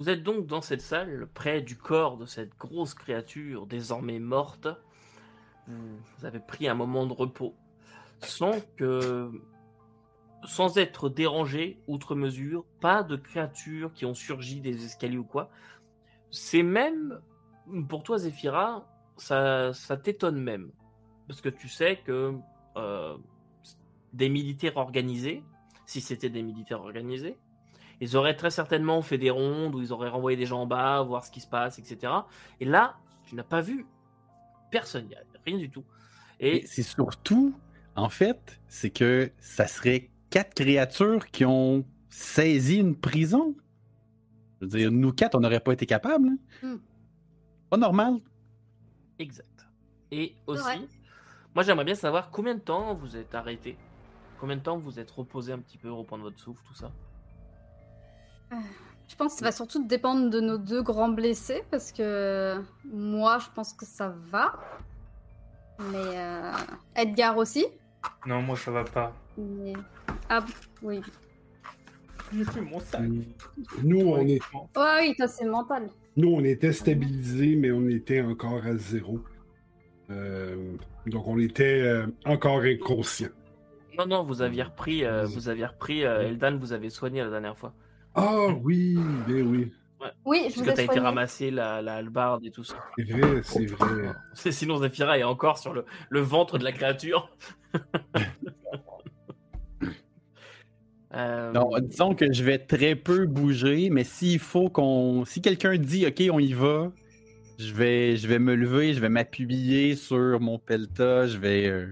Vous êtes donc dans cette salle, près du corps de cette grosse créature désormais morte. Vous avez pris un moment de repos, sans que, sans être dérangé outre mesure, pas de créatures qui ont surgi des escaliers ou quoi. C'est même, pour toi Zéphira, ça, ça t'étonne même, parce que tu sais que euh, des militaires organisés, si c'était des militaires organisés, ils auraient très certainement fait des rondes où ils auraient renvoyé des gens en bas, voir ce qui se passe, etc. Et là, tu n'as pas vu personne, y a rien du tout. Et c'est surtout, en fait, c'est que ça serait quatre créatures qui ont saisi une prison. Je veux dire, nous quatre, on n'aurait pas été capables. hein. Hmm. Pas normal. Exact. Et aussi, moi j'aimerais bien savoir combien de temps vous êtes arrêté, combien de temps vous êtes reposé un petit peu, reprendre votre souffle, tout ça? Je pense que ça va surtout dépendre de nos deux grands blessés parce que moi, je pense que ça va. Mais euh, Edgar aussi. Non, moi ça va pas. Mais... Ah oui. J'ai plus mon sac. Nous, on est, Ouais, oui, toi, c'est mental. nous, on était stabilisés, mais on était encore à zéro. Euh, donc, on était euh, encore inconscient. Non, non, vous aviez repris, euh, vous aviez repris, euh, Eldan vous avez soigné la dernière fois. Ah oui, ben oui. Oui, je Parce que t'as été ramassé la, la hallebarde et tout ça. C'est vrai, c'est vrai. C'est- Sinon Zephyra est encore sur le, le ventre de la créature. Euh, Non, disons que je vais très peu bouger, mais s'il faut qu'on. Si quelqu'un dit OK, on y va, je vais, je vais me lever, je vais m'appuyer sur mon pelta, je vais. euh,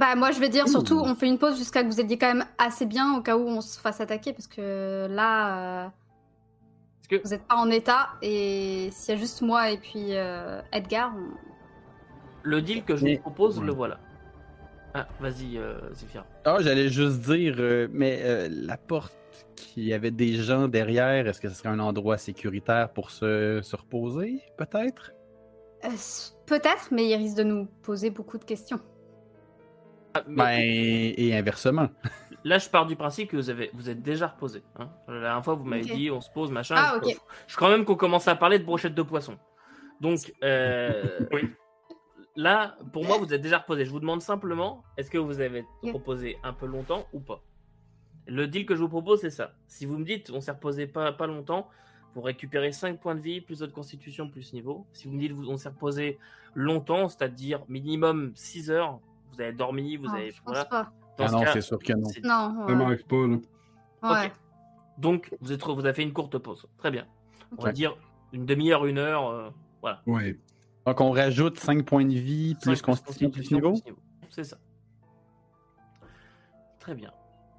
Bah, moi, je vais dire surtout, on fait une pause jusqu'à que vous ayez quand même assez bien au cas où on se fasse attaquer parce que là, euh, que- vous n'êtes pas en état et s'il y a juste moi et puis euh, Edgar, on- Le deal que je Mais- vous propose, Ouais. le voilà. Ah, vas-y, euh. Ah, j'allais juste dire, euh, mais euh, la porte qui avait des gens derrière, est-ce que ce serait un endroit sécuritaire pour se, se reposer, peut-être? Euh, peut-être, mais il risque de nous poser beaucoup de questions. Ah, mais Ben, et inversement. Là, je pars du principe que vous, avez, vous êtes déjà reposé. Hein. La dernière fois, vous m'avez dit, on se pose, machin. Ah, je, ok. je crois même qu'on commence à parler de brochettes de poisson. Donc, euh, Oui. là, pour moi, vous êtes déjà reposé. Je vous demande simplement, est-ce que vous avez reposé un peu longtemps ou pas? Le deal que je vous propose, c'est ça. Si vous me dites, on s'est reposé pas, pas longtemps, vous récupérez 5 points de vie, plus votre constitution, plus niveau. Si vous me dites, on s'est reposé longtemps, c'est-à-dire minimum 6 heures, vous avez dormi, vous Ah, avez... je pense voilà. pas. Dans Ah ce non, cas, c'est sûr que non. c'est- Non, Ça ouais. manque pas, là. ouais. Donc, vous, êtes, vous avez fait une courte pause. Très bien. On va dire une demi-heure, une heure. euh, voilà. Ouais. Donc, on rajoute 5 points de vie, plus Cinq constitution, plus niveau? plus niveau. C'est ça. Très bien.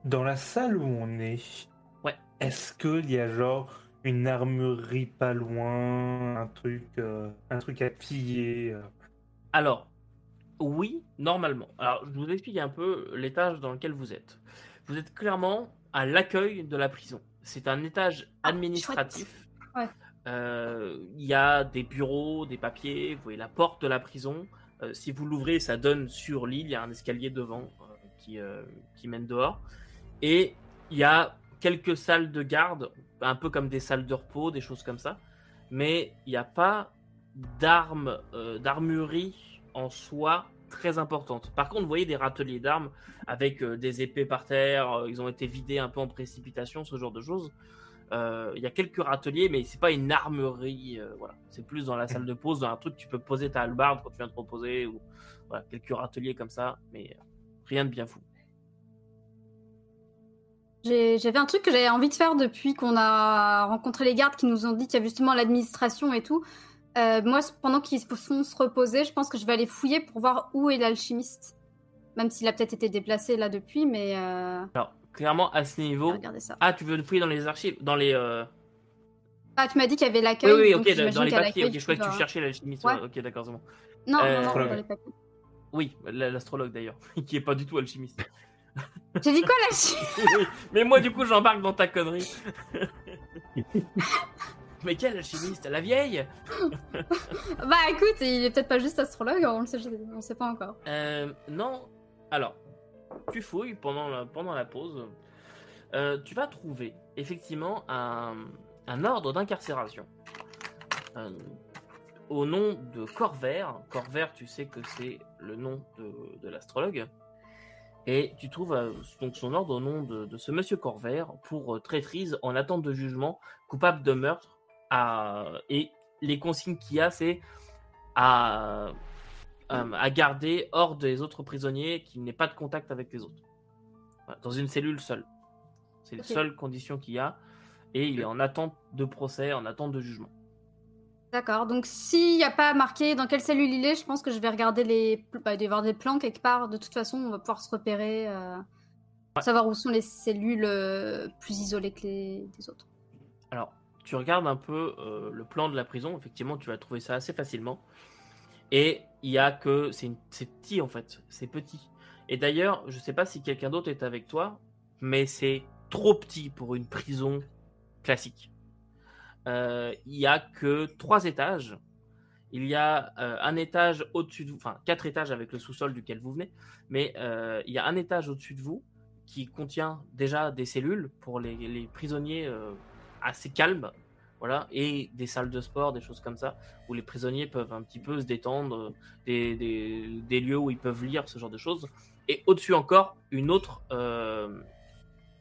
Dans la salle où on est, Ouais. est-ce qu'il y a genre une armurerie pas loin, un truc, euh, un truc à piller euh? Alors, oui, normalement. Alors, je vous explique un peu l'étage dans lequel vous êtes. Vous êtes clairement à l'accueil de la prison. C'est un étage Ah, administratif. Ouais. Euh, Il y a des bureaux, des papiers. Vous voyez la porte de la prison. Euh, si vous l'ouvrez, ça donne sur l'île. Il y a un escalier devant euh, qui, qui mène dehors. Et il y a quelques salles de garde, un peu comme des salles de repos, des choses comme ça. Mais il n'y a pas d'armes, d'armurerie en soi très importante. Par contre, vous voyez des râteliers d'armes avec euh, des épées par terre, euh, ils ont été vidés un peu en précipitation, ce genre de choses. Euh, Il y a quelques râteliers, mais c'est pas une armurerie. euh, voilà, c'est plus dans la salle de pause, dans un truc que tu peux poser ta hallebarde quand tu viens te reposer ou quelques râteliers comme ça, mais rien de bien fou. J'avais un truc que j'avais envie de faire depuis qu'on a rencontré les gardes qui nous ont dit qu'il y a justement l'administration et tout. Euh, moi, pendant qu'ils se font se reposer, je pense que je vais aller fouiller pour voir où est l'alchimiste. Même s'il a peut-être été déplacé là depuis, mais euh... Alors clairement à ce niveau, regardez ça. ah tu veux fouiller dans les archives, dans les euh, Ah, tu m'as dit qu'il y avait oui l'accueil. oui donc ok dans- j'imagine dans les papiers. l'accueil, Ok, je croyais que tu cherchais l'alchimiste. Ouais. ouais, ok d'accord c'est bon. Non, Euh, non, non, dans les papiers. Oui, la- l'astrologue d'ailleurs, qui est pas du tout alchimiste. J'ai dit quoi l'alchimiste? Oui, Mais moi, du coup, j'embarque dans ta connerie. Mais quel alchimiste La vieille Bah écoute, il est peut-être pas juste astrologue, on le sait, on sait pas encore. Euh, Non. Alors, tu fouilles pendant la, pendant la pause. Euh, tu vas trouver effectivement un, un ordre d'incarcération euh, au nom de Corvair. Corvair, tu sais que c'est le nom de, de l'astrologue. Et tu trouves euh, donc son ordre au nom de, de ce monsieur Corvair pour euh, traîtrise en attente de jugement, coupable de meurtre. À... Et les consignes qu'il y a, c'est à, euh, à garder hors des autres prisonniers, qu'il n'ait pas de contact avec les autres. Dans une cellule seule. C'est les Ok. seules conditions qu'il y a. Et il est en attente de procès, en attente de jugement. D'accord. Donc, s'il n'y a pas marqué dans quelle cellule il est, je pense que je vais regarder les. Bah, avoir des plans quelque part. De toute façon, on va pouvoir se repérer. euh, Savoir où sont les cellules euh, plus isolées que les des autres. Alors, tu regardes un peu euh, le plan de la prison, effectivement, tu vas trouver ça assez facilement. Et il y a que. C'est petit en fait, c'est petit. Et d'ailleurs, je sais pas si quelqu'un d'autre est avec toi, mais c'est trop petit pour une prison classique. Euh, il y a que trois étages. Il y a euh, un étage au-dessus de vous, enfin quatre étages avec le sous-sol duquel vous venez, mais il y a un étage au-dessus de vous qui contient déjà des cellules pour les, prisonniers assez calmes, voilà, et des salles de sport, des choses comme ça, où les prisonniers peuvent un petit peu se détendre, euh, des, des, lieux où ils peuvent lire, ce genre de choses. Et au-dessus encore, une autre. Euh,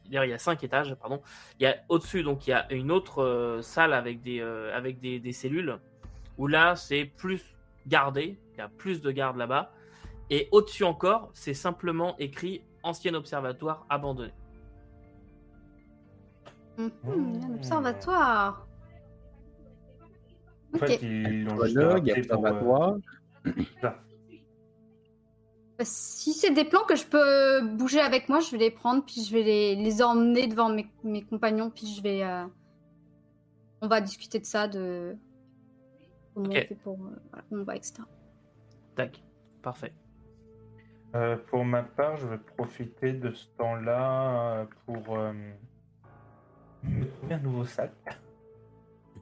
il y a cinq étages, pardon. Il y a au-dessus, donc il y a une autre euh, salle avec des, avec des cellules, où là, c'est plus gardé, il y a plus de gardes là-bas. Et au-dessus encore, c'est simplement écrit ancien observatoire abandonné. Mhm, Mmh. un observatoire. En Ok. fait, ils l'ont juste Archéologue, adapté pour, euh, observatoire. ça. Bah, Si c'est des plans que je peux bouger avec moi, je vais les prendre, puis je vais les, les emmener devant mes, mes compagnons, puis je vais. euh, On va discuter de ça, de. Comment Ok. on fait pour. euh, voilà, on va, etc. Tac, parfait. Euh, pour ma part, je vais profiter de ce temps-là euh, pour euh, me trouver un nouveau sac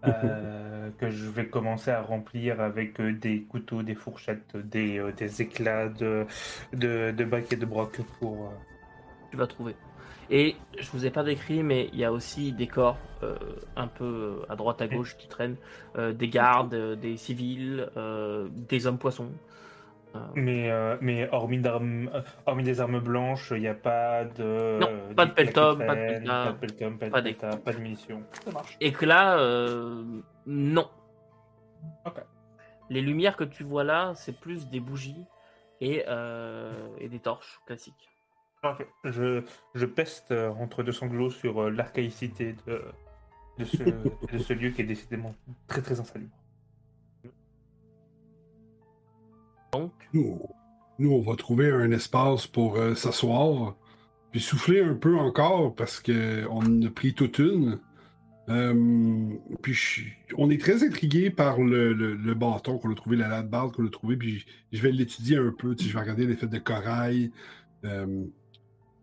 euh, que je vais commencer à remplir avec euh, des couteaux, des fourchettes, des, euh, des éclats de, de, de bac et de broc pour. euh, tu vas trouver. Et je vous ai pas décrit, mais il y a aussi des corps un peu à droite à gauche qui traînent, des gardes, des civils, des hommes poissons. Euh, Mais, euh, mais hormis, euh, hormis des armes blanches, il n'y a pas de. Non, euh, pas de qui pas de pelletas, pas de pelletom, pas de pas des- pelletas, pas de munitions. Ça marche. Et que là, euh, non. Ok. Les lumières que tu vois là, c'est plus des bougies et, euh, et des torches classiques. Ok. Je, je peste entre deux sanglots sur l'archaïcité de, de, ce, de ce lieu qui est décidément très très insalubre. Donc, Nous, nous, on va trouver un espace pour euh, s'asseoir, puis souffler un peu encore parce que on en a pris toute une. Puis on est très intrigué par le, le- bâton qu'on a trouvé, la latte barre qu'on a trouvé, puis je, vais l'étudier un peu. Je vais regarder l'effet de corail. euh,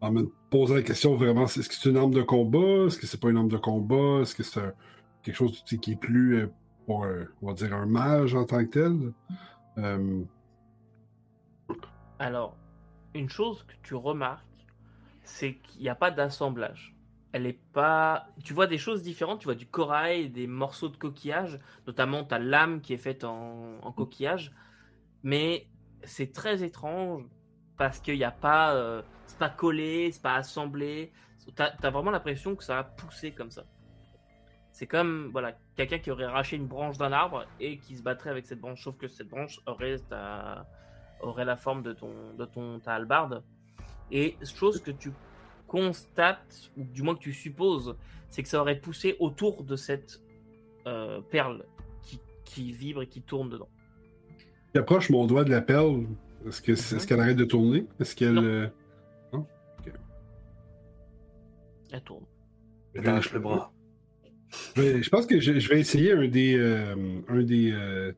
en me posant la question vraiment, est-ce que c'est une arme de combat? Est-ce que c'est pas une arme de combat? Est-ce que c'est quelque chose qui est plus euh, pour, on va dire, un mage en tant que tel? Alors, une chose que tu remarques, c'est qu'il n'y a pas d'assemblage. Elle est pas. Tu vois des choses différentes. Tu vois du corail, des morceaux de coquillage, notamment ta lame qui est faite en, coquillage. Mais c'est très étrange parce qu'il n'y a pas. euh, c'est pas collé, c'est pas assemblé. T'as as vraiment l'impression que ça a poussé comme ça. C'est comme voilà quelqu'un qui aurait arraché une branche d'un arbre et qui se battrait avec cette branche, sauf que cette branche aurait aurait la forme de ton de ton ta hallebarde. Et chose que tu constates ou du moins que tu supposes, c'est que ça aurait poussé autour de cette euh, perle qui, qui vibre et qui tourne dedans. J'approche mon doigt de la perle. Est-ce que c'est- Mhm. est-ce qu'elle arrête de tourner? Est-ce qu'elle. Non. euh, Elle tourne. je Je lâche le bras. Je, vais- je pense que je, je vais essayer un des, euh, un des, euh,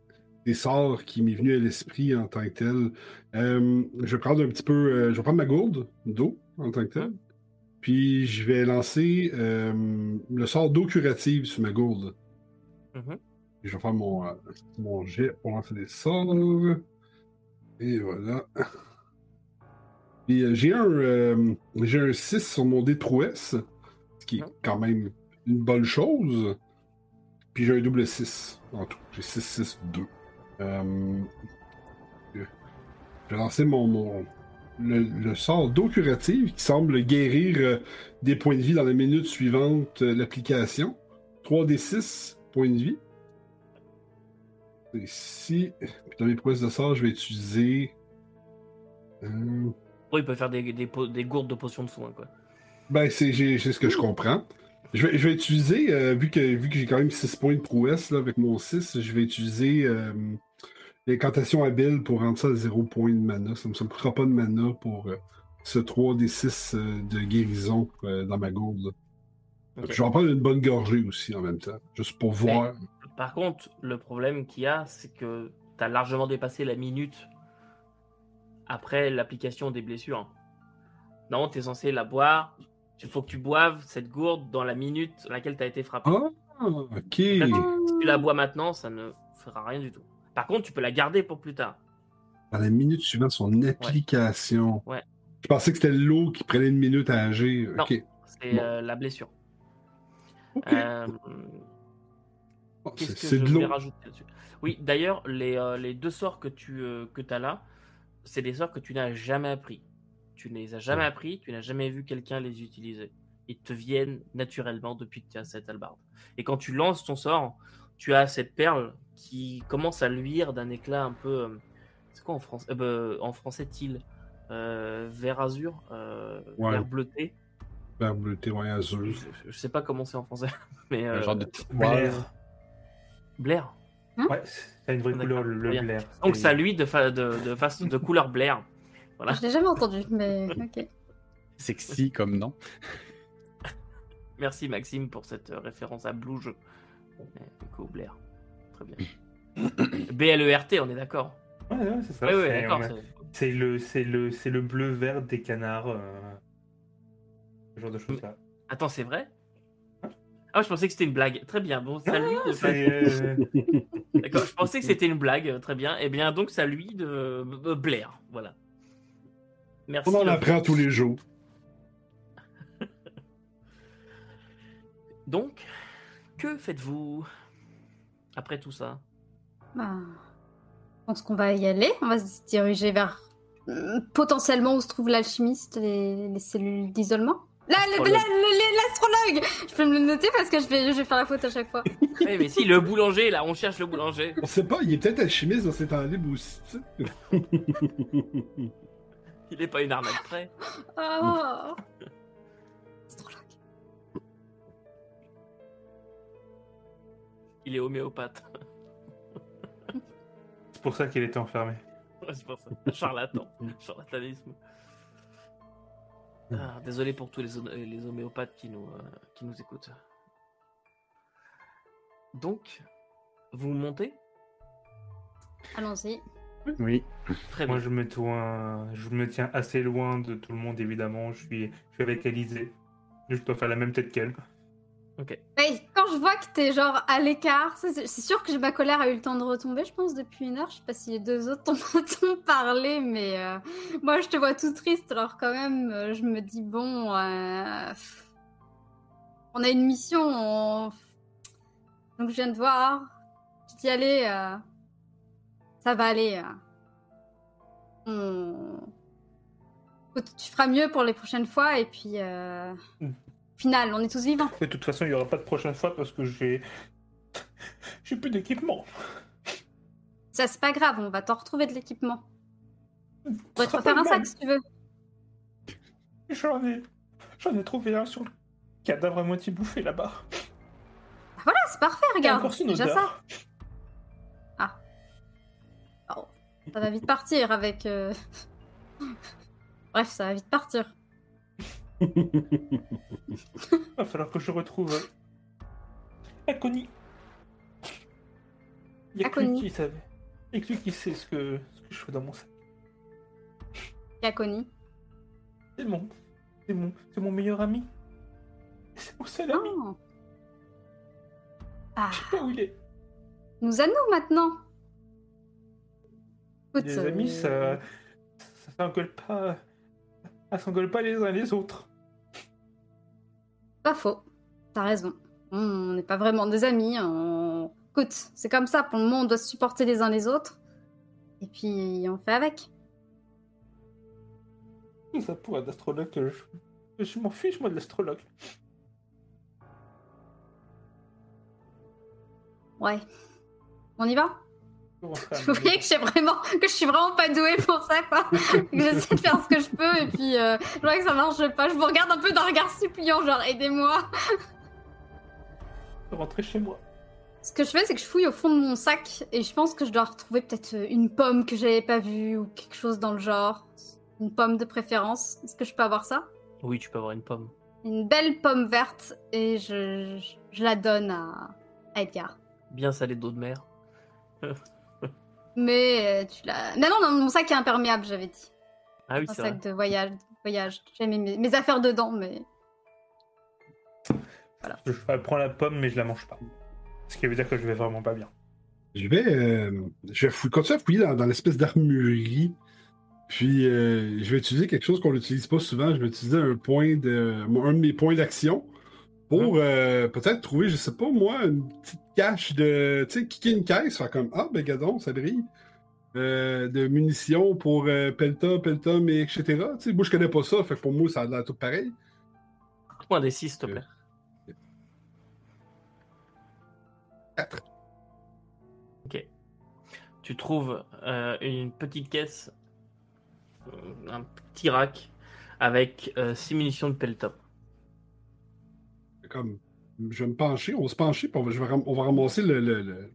des sorts qui m'est venu à l'esprit en tant que tel. Euh, je vais prendre un petit peu. euh, je vais prendre ma gourde d'eau en tant que tel. Puis je vais lancer euh, le sort d'eau curative sur ma gourde. Mhm. Et je vais faire mon, mon jet pour lancer des sorts. Et voilà. Puis j'ai un, j'ai un 6 sur mon dé de prouesse, ce qui est quand même une bonne chose. puis j'ai un double 6 en tout. J'ai 6, 6, 2. Euh, je vais lancer mon, mon- le, le sort d'eau curative qui semble guérir euh, des points de vie dans les minutes suivantes euh, l'application. 3 des 6 points de vie. Et si, puis dans mes prouesses de sort, je vais utiliser. euh, Oui, il peut faire des, des, po- des gourdes de potions de soins, quoi. Ben, c'est ce que je comprends. Je vais, je vais utiliser, euh, vu que, vu que j'ai quand même 6 points de prouesse là, avec mon 6, je vais utiliser euh, l'incantation habile pour rendre ça à 0 point de mana. Ça ne me, coûtera pas de mana pour euh, ce 3 des 6 euh, de guérison euh, dans ma gourde. Je vais en prendre une bonne gorgée aussi en même temps, juste pour voir. Par contre, le problème qu'il y a, c'est que tu as largement dépassé la minute après l'application des blessures. Non, tu es censé la boire. Il faut que tu boives cette gourde dans la minute à laquelle tu as été frappé. Ah, ok. Là, tu- Si tu la bois maintenant, ça ne fera rien du tout. Par contre, tu peux la garder pour plus tard. Dans la minute suivante, son application. Ouais. Je pensais que c'était l'eau qui prenait une minute à agir. Non. C'est Bon. euh, la blessure. Ok. Euh, Qu'est-ce que je de voulais l'eau. rajouter là-dessus? Oui, d'ailleurs, les, euh, les deux sorts que tu euh, que as là, c'est des sorts que tu n'as jamais appris. Tu ne les as jamais appris, tu n'as jamais vu quelqu'un les utiliser. Ils te viennent naturellement depuis que tu as cette albarde. Et quand tu lances ton sort, tu as cette perle qui commence à luire d'un éclat un peu. euh, C'est quoi en français euh, bah, En français, til euh, Vert azur euh, Ouais. Vert bleuté Ben, bleuté, ouais, azur. je, je sais pas comment c'est en français. Mais Un euh, genre de petite Blair. Blair. Ouais, ça a une vraie D'accord, couleur, le bien. Blair. Donc ça lui de, fa- de, de, face de couleur Blair. Voilà. Je l'ai jamais entendu, mais ok. Sexy comme nom. Merci Maxime pour cette référence à Blouge. Euh, Du coup, Blair. Très bien. B-L-E-R-T, on est d'accord. Ouais, ouais, c'est ça. Oui, oui, c'est- le, c'est le, c'est le bleu vert des canards. euh, Ce genre de choses là. Attends, c'est vrai? Ah, je pensais que c'était une blague. Très bien. Bon, salut. de- C'est, euh, D'accord, je pensais que c'était une blague. Très bien. Eh bien, donc, ça lui de euh, Blair. Voilà. Merci. On en apprend tous les jours. Donc, que faites-vous? Après tout ça Bah, je pense qu'on va y aller. On va se diriger vers euh, potentiellement où se trouve l'alchimiste, les, les cellules d'isolement. Là, le- Astrologue. là, le- l'astrologue Je peux me le noter parce que je vais, je vais faire la faute à chaque fois. Mais si, le boulanger, là, on cherche le boulanger. On sait pas, il est peut-être alchimiste dans aussi. tu sais. Il n'est pas une arnaque près. Oh. Il est homéopathe. c'est pour ça qu'il était enfermé. Ouais, c'est pour ça. Charlatan. Charlatanisme. Ah, désolé pour tous les, les homéopathes qui nous, euh, qui nous écoutent. Donc, vous montez? Allons-y. Oui. Très Moi, bien. je me, tiens, je me tiens assez loin de tout le monde, évidemment. Je suis, je suis avec Alizé. Je dois faire la même tête qu'elle. Ok. Hey, quand je vois que t'es genre à l'écart, c'est sûr que ma colère a eu le temps de retomber, je pense, depuis une heure. Je sais pas si les deux autres t'en parlé, mais euh, moi je te vois tout triste, alors quand même, euh, je me dis, bon, euh, on a une mission, on- donc je viens de voir, je dis, allez, ça va aller. tu feras mieux pour les prochaines fois, et puis, euh, Mm. Final, on est tous vivants. De toute façon, il n'y aura pas de prochaine fois parce que j'ai. J'ai plus d'équipement. Ça, c'est pas grave, on va t'en retrouver de l'équipement. On pourrait te refaire un sac si tu veux. J'en ai. J'en ai trouvé un sur le cadavre à moitié bouffé là-bas. Ah, voilà, c'est parfait, regarde. son Déjà ça. odeur. Ça va vite partir avec. euh, Bref, ça va vite partir. Va falloir que je retrouve. euh, Akoni. Il y a que lui Akoni. qui savait. A que lui qui sait ce que, ce que je fais dans mon sac. Yakoni. C'est mon. C'est mon, c'est mon meilleur ami. C'est mon seul ami. Oh. Ah, Je sais pas où il est. nous à nous maintenant. Écoute, Les euh, amis, ça. Ça s'engueule pas. Ça s'engueule pas les uns les autres. Pas faux. T'as raison. On n'est pas vraiment des amis. On écoute, c'est comme ça. Pour le moment, on doit se supporter les uns les autres. Et puis, on fait avec. Ça pourrait être astrologue je. Je m'en fiche, moi, de l'astrologue. Ouais. On y va? Vous voyez que, j'ai vraiment, que je suis vraiment pas douée pour ça, quoi. J'essaie de faire ce que je peux, et puis euh, je vois que ça marche pas. Je vous regarde un peu d'un regard suppliant, genre aidez-moi. Rentrer chez moi. Ce que je fais, c'est que je fouille au fond de mon sac, et je pense que je dois retrouver peut-être euh, une pomme que j'avais pas vue, ou quelque chose dans le genre. Une pomme de préférence. Est-ce que je peux avoir ça? Oui, tu peux avoir une pomme. Une belle pomme verte, et je, je, je la donne à, à Edgar. Bien salée d'eau de mer. Mais euh, tu l'as. Non, non, non, mon sac est imperméable, j'avais dit. Ah oui, Un c'est vrai. sac de voyage. voyage. J'ai mis mes, mes affaires dedans, mais. Je prends la pomme, mais je la mange pas. Ce qui veut dire que je vais vraiment pas bien. Je vais, euh, je vais fouiller- continuer à fouiller dans, dans l'espèce d'armurerie. Puis, euh, je vais utiliser quelque chose qu'on n'utilise pas souvent. Je vais utiliser un point de, un de mes points d'action pour euh, peut-être trouver, je sais pas moi, une petite cache de, tu sais, kicker une caisse, faire comme ah ben gadon, ça brille, Euh, de munitions pour euh, Pelta, Pelta, mais etc. Tu sais, moi je connais pas ça, fait que pour moi ça a l'air tout pareil. Point des 6, s'il te plaît. Quatre. Tu trouves euh, une petite caisse, euh, un petit rack avec 6 munitions de peltop. Comme je vais me pencher, on va se pencher, puis on va, ramasser le, le- le-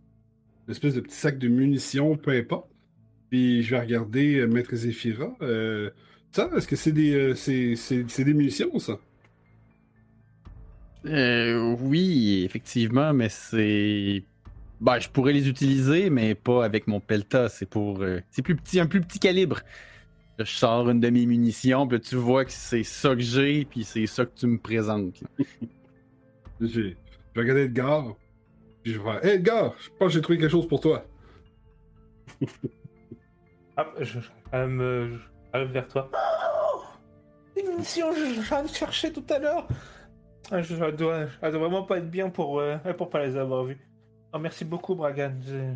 l'espèce de petit sac de munitions, peu importe. Puis je vais regarder euh, Maître Zéphira. Euh, ça, est-ce que c'est des, euh, c'est, c'est- des munitions, ça? Euh, oui, effectivement, mais c'est. Ben, je pourrais les utiliser, mais pas avec mon Pelta. C'est pour. C'est plus petit, un plus petit calibre. Je sors une de mes munitions, puis tu vois que c'est ça que j'ai, puis c'est ça que tu me présentes. J'ai- Je vais regarder Edgar. Puis je vais faire Hey, Edgar, je pense que j'ai trouvé quelque chose pour toi. Ah, je, arrive vers toi. Oh munitions, j'en ai cherché tout à l'heure. Ah, Je, je dois, elle doit vraiment pas être bien pour, euh, pour pas les avoir vues. Oh, merci beaucoup, Bragan. Je-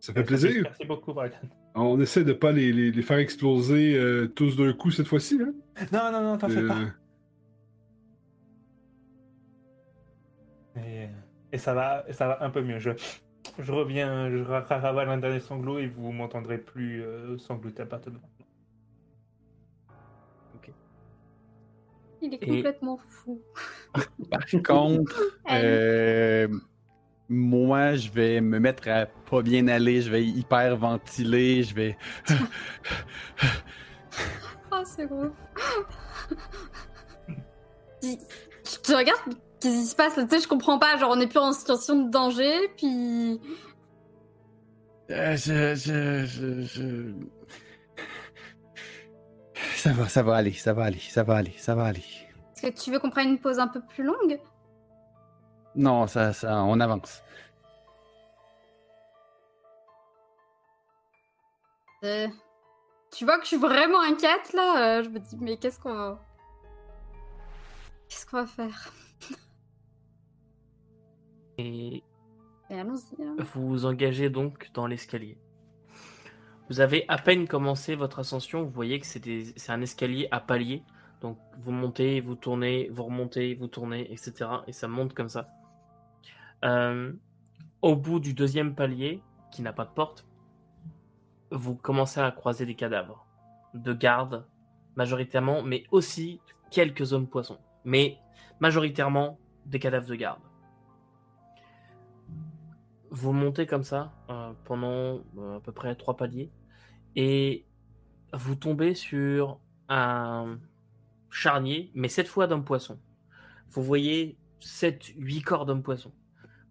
Ça fait plaisir. Merci beaucoup, Bragan. On essaie de pas les, les- les faire exploser euh, tous d'un coup cette fois-ci. Hein? Non, non, non, t'en fais Euh, pas. Et, et ça va, ça va un peu mieux. Je, je reviens, je ra- ravale un dernier sanglot et vous m'entendrez plus euh, sangloter à partir de maintenant. Il est Et- complètement fou. Par contre, euh, moi, je vais me mettre à pas bien aller, je vais hyper ventiler, je vais. Ah, c'est gros. Tu tu te regardes, qu'est-ce qui se passe Tu sais, je comprends pas. Genre, on est plus en situation de danger, puis. Euh, je, je, je, je- Ça va, ça va aller, ça va aller, ça va aller, ça va aller. Est-ce que tu veux qu'on prenne une pause un peu plus longue? Non, ça, ça, on avance. Euh, Tu vois que je suis vraiment inquiète là. euh, je me dis, mais qu'est-ce qu'on va. Qu'est-ce qu'on va faire? Et hein. vous vous engagez donc dans l'escalier. Vous avez à peine commencé votre ascension, vous voyez que c'est des- un escalier à paliers. Donc vous montez, vous tournez, vous remontez, vous tournez, etc. Et ça monte comme ça. Euh, au bout du deuxième palier, qui n'a pas de porte, vous commencez à croiser des cadavres de gardes, majoritairement, mais aussi quelques hommes poissons. Mais majoritairement des cadavres de garde. Vous montez comme ça euh, pendant euh, à peu près trois paliers et vous tombez sur un charnier, mais cette fois d'hommes poissons. Vous voyez 7-8 corps d'hommes poissons.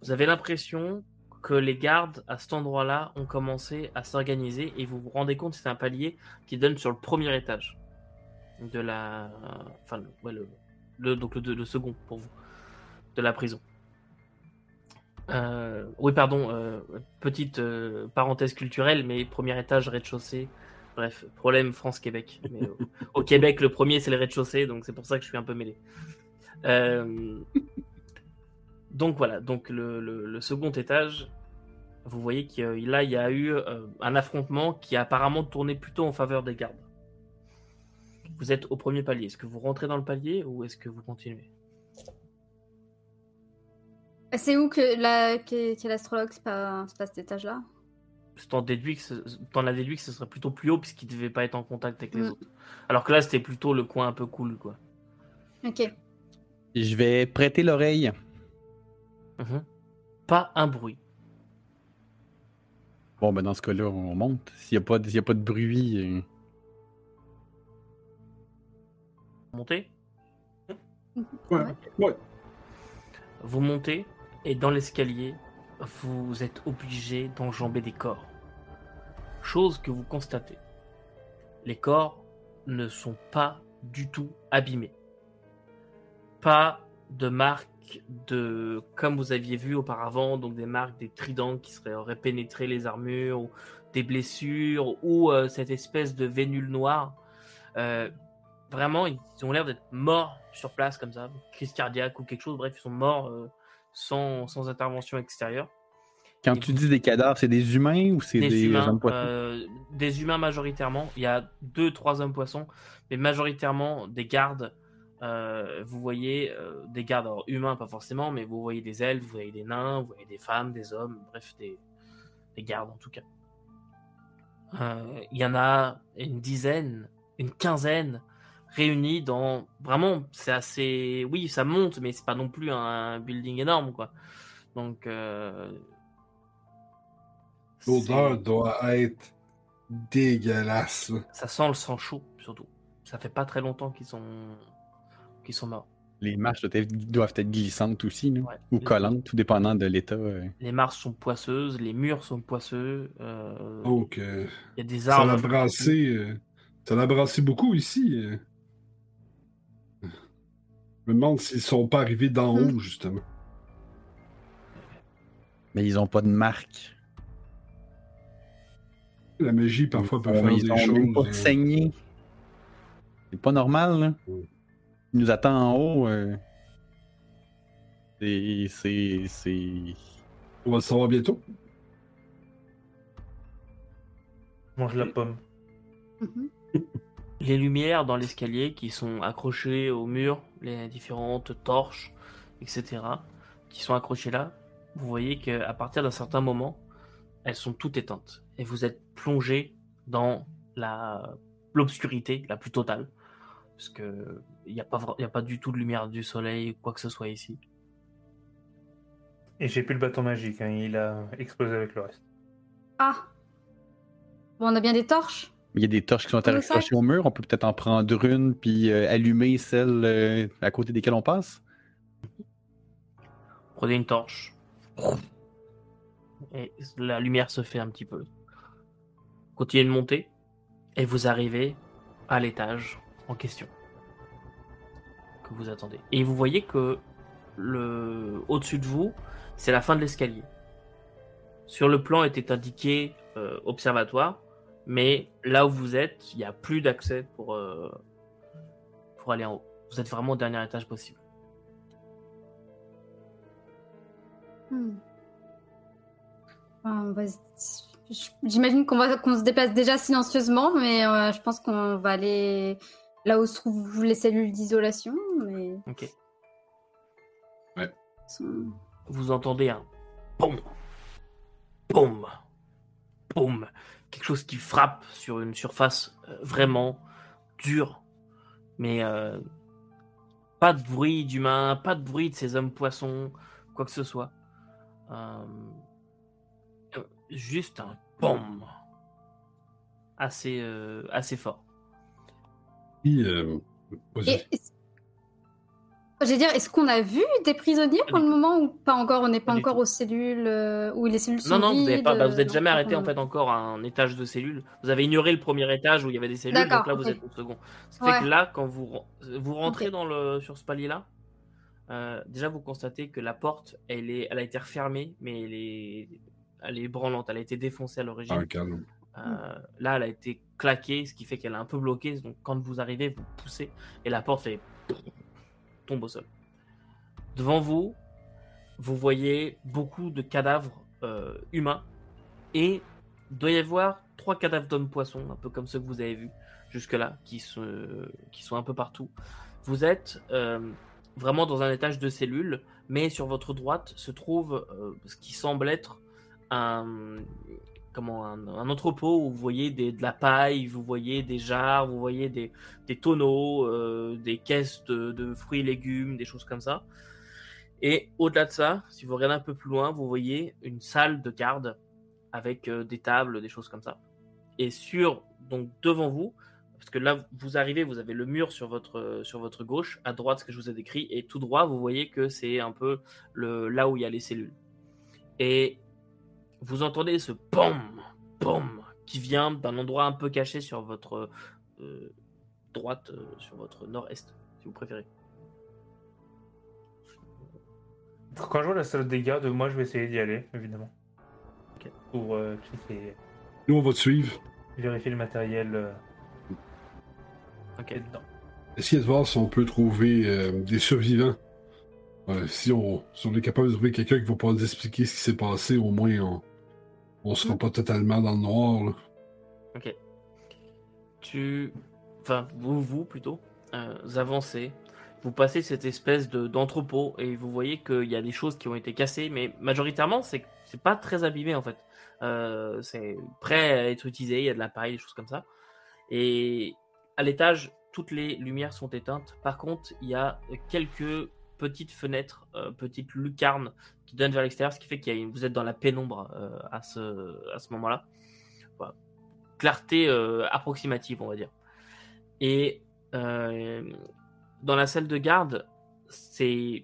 Vous avez l'impression que les gardes à cet endroit-là ont commencé à s'organiser et vous vous rendez compte que c'est un palier qui donne sur le premier étage de la. Enfin, le second pour vous de la prison. Euh, oui, pardon, euh, petite euh, parenthèse culturelle, mais premier étage, rez-de-chaussée. Bref, problème France-Québec. Au, Québec, le premier, c'est le rez-de-chaussée, donc c'est pour ça que je suis un peu mêlé. Donc voilà, donc le, le- le second étage, vous voyez que euh, là, il y a eu un affrontement qui a apparemment tourné plutôt en faveur des gardes. Vous êtes au premier palier. Est-ce que vous rentrez dans le palier ou est-ce que vous continuez? C'est où que la, qu'est, qu'est l'astrologue C'est pas, c'est pas cet étage-là? T'en déduis que ce- t'en as déduit que ce serait plutôt plus haut puisqu'il devait pas être en contact avec les Mm. autres. Alors que là, c'était plutôt le coin un peu cool, quoi. Ok. Je vais prêter l'oreille. Mhm. Pas un bruit. Bon, ben dans ce cas-là, on monte. S'il n'y a, pas de- s'il y a pas de bruit. euh, Montez? Ouais. Ouais. Vous montez et dans l'escalier, vous êtes obligé d'enjamber des corps. Chose que vous constatez. Les corps ne sont pas du tout abîmés. Pas de marques de, comme vous aviez vu auparavant, donc des marques des tridents qui seraient, auraient pénétré les armures, ou des blessures, ou euh, cette espèce de vénule noire. Euh, vraiment, ils ont l'air d'être morts sur place comme ça, crise cardiaque ou quelque chose. Bref, ils sont morts euh, sans, sans intervention extérieure. Quand Et tu dis des cadavres, c'est des humains ou c'est Des, des, humains, hommes poissons? euh, des humains majoritairement. Il y a deux, trois hommes poissons, mais majoritairement des gardes. Euh, vous voyez euh, des gardes alors, humains, pas forcément, mais vous voyez des elfes, vous voyez des nains, vous voyez des femmes, des hommes, bref, des, des gardes en tout cas. Il y en a une dizaine, une quinzaine réunis dans. Vraiment, c'est assez. Oui, ça monte, mais c'est pas non plus un building énorme, quoi. Donc. euh, L'odeur doit être dégueulasse. Ça sent le sang chaud, surtout. Ça fait pas très longtemps qu'ils sont, qu'ils sont morts. Les marches doivent être, doivent être glissantes aussi, Ouais. ou collantes, tout dépendant de l'état. euh. Les marches sont poisseuses, les murs sont poisseux. euh, Donc, euh, Il y a des ça arbres. l'a brassé. euh, ça l'a brassé beaucoup ici. Je me demande s'ils sont pas arrivés d'en Hmm. haut, justement. Mais ils ont pas de marque. La magie, parfois, peut ils faire ils des ont même pas choses. de euh, saigné. C'est pas normal, là. Mm. Il nous attend en haut. euh. C'est. C'est. C'est. On va le savoir bientôt. Mange la pomme. Mhm. Les lumières dans l'escalier qui sont accrochées au mur, les différentes torches, etc., qui sont accrochées là, vous voyez qu'à partir d'un certain moment, elles sont toutes éteintes. Et vous êtes plongé dans la l'obscurité la plus totale. Parce que il n'y a, pas vra- il y a pas du tout de lumière du soleil ou quoi que ce soit ici. Et j'ai plus le bâton magique, hein, il a explosé avec le reste. Ah Bon, on a bien des torches Il y a des torches qui sont accrochées au mur. On peut peut-être en prendre une puis euh, allumer celle euh, à côté desquelles on passe. Prenez une torche. Et la lumière se fait un petit peu. Continuez de monter. Et vous arrivez à l'étage en question. Que vous attendez. Et vous voyez que le au-dessus de vous, c'est la fin de l'escalier. Sur le plan était indiqué euh, observatoire, mais là où vous êtes, il n'y a plus d'accès pour, euh, pour aller en haut. Vous êtes vraiment au dernier étage possible. Hmm. Ah, j- J'imagine qu'on va qu'on se déplace déjà silencieusement, mais euh, je pense qu'on va aller là où se trouvent les cellules d'isolation. Mais... Ok. sont- vous entendez un boum, boum, boum, quelque chose qui frappe sur une surface euh, vraiment dure, mais euh, pas de bruit d'humain, pas de bruit de ces hommes poissons, quoi que ce soit. Euh, juste un boum, assez, euh, assez fort. Euh. Et, est-ce- J'allais dire, est-ce qu'on a vu des prisonniers pour le moment ou pas encore? On n'est pas encore tout. aux cellules euh, où les cellules sont Non, non, vous pas, bah, vous euh, jamais arrêté on- en fait encore à un étage de cellules. Vous avez ignoré le premier étage où il y avait des cellules, donc là vous êtes au second. Ce qui fait que là, quand vous, vous rentrez dans le, sur ce palier-là, euh, déjà vous constatez que la porte, elle, est, elle a été refermée, mais elle est, elle est branlante, elle a été défoncée à l'origine. Ah, calme. Euh, là, elle a été claquée, ce qui fait qu'elle est un peu bloquée. Donc, quand vous arrivez, vous poussez et la porte fait tombe au sol. Devant vous, vous voyez beaucoup de cadavres euh, humains Et il doit y avoir trois cadavres d'hommes poissons, un peu comme ceux que vous avez vus jusque-là, qui, sont un peu partout. Vous êtes euh, vraiment dans un étage de cellules, mais sur votre droite se trouve euh, ce qui semble être un, comment, un, entrepôt où vous voyez de la paille, vous voyez des jarres, vous voyez des, des tonneaux, euh, des caisses de, fruits et légumes, des choses comme ça. Et au-delà de ça, si vous regardez un peu plus loin, vous voyez une salle de garde avec euh, des tables, des choses comme ça. Et sur, donc devant vous, parce que là, vous arrivez, vous avez le mur sur votre, sur votre gauche, à droite, ce que je vous ai décrit, et tout droit, vous voyez que c'est un peu le, là où il y a les cellules. Et vous entendez ce POM, POM, qui vient d'un endroit un peu caché sur votre euh, droite, euh, sur votre nord-est, si vous préférez. Quand je vois la salle des gardes, moi je vais essayer d'y aller, évidemment. Ok. Pour euh, checker, Nous, on va te suivre. vérifier le matériel euh, Ok. dedans. Essayer de voir si on peut trouver euh, des survivants. Euh, si, on, si on est capable de trouver quelqu'un qui va pouvoir nous expliquer ce qui s'est passé, au moins on, on sera Mhm. pas totalement dans le noir. là. Ok. Tu. Enfin, vous, vous plutôt, euh, vous avancez. Vous passez cette espèce de- d'entrepôt et vous voyez qu'il y a des choses qui ont été cassées, mais majoritairement, c'est c'est pas très abîmé en fait. Euh, c'est prêt à être utilisé, il y a de la paille, des choses comme ça. Et à l'étage, toutes les lumières sont éteintes. Par contre, il y a quelques petites fenêtres, euh, petites lucarnes qui donnent vers l'extérieur, ce qui fait que vous êtes dans la pénombre euh, à ce, à ce moment-là. Clarté euh, approximative, on va dire. Et dans la salle de garde, c'est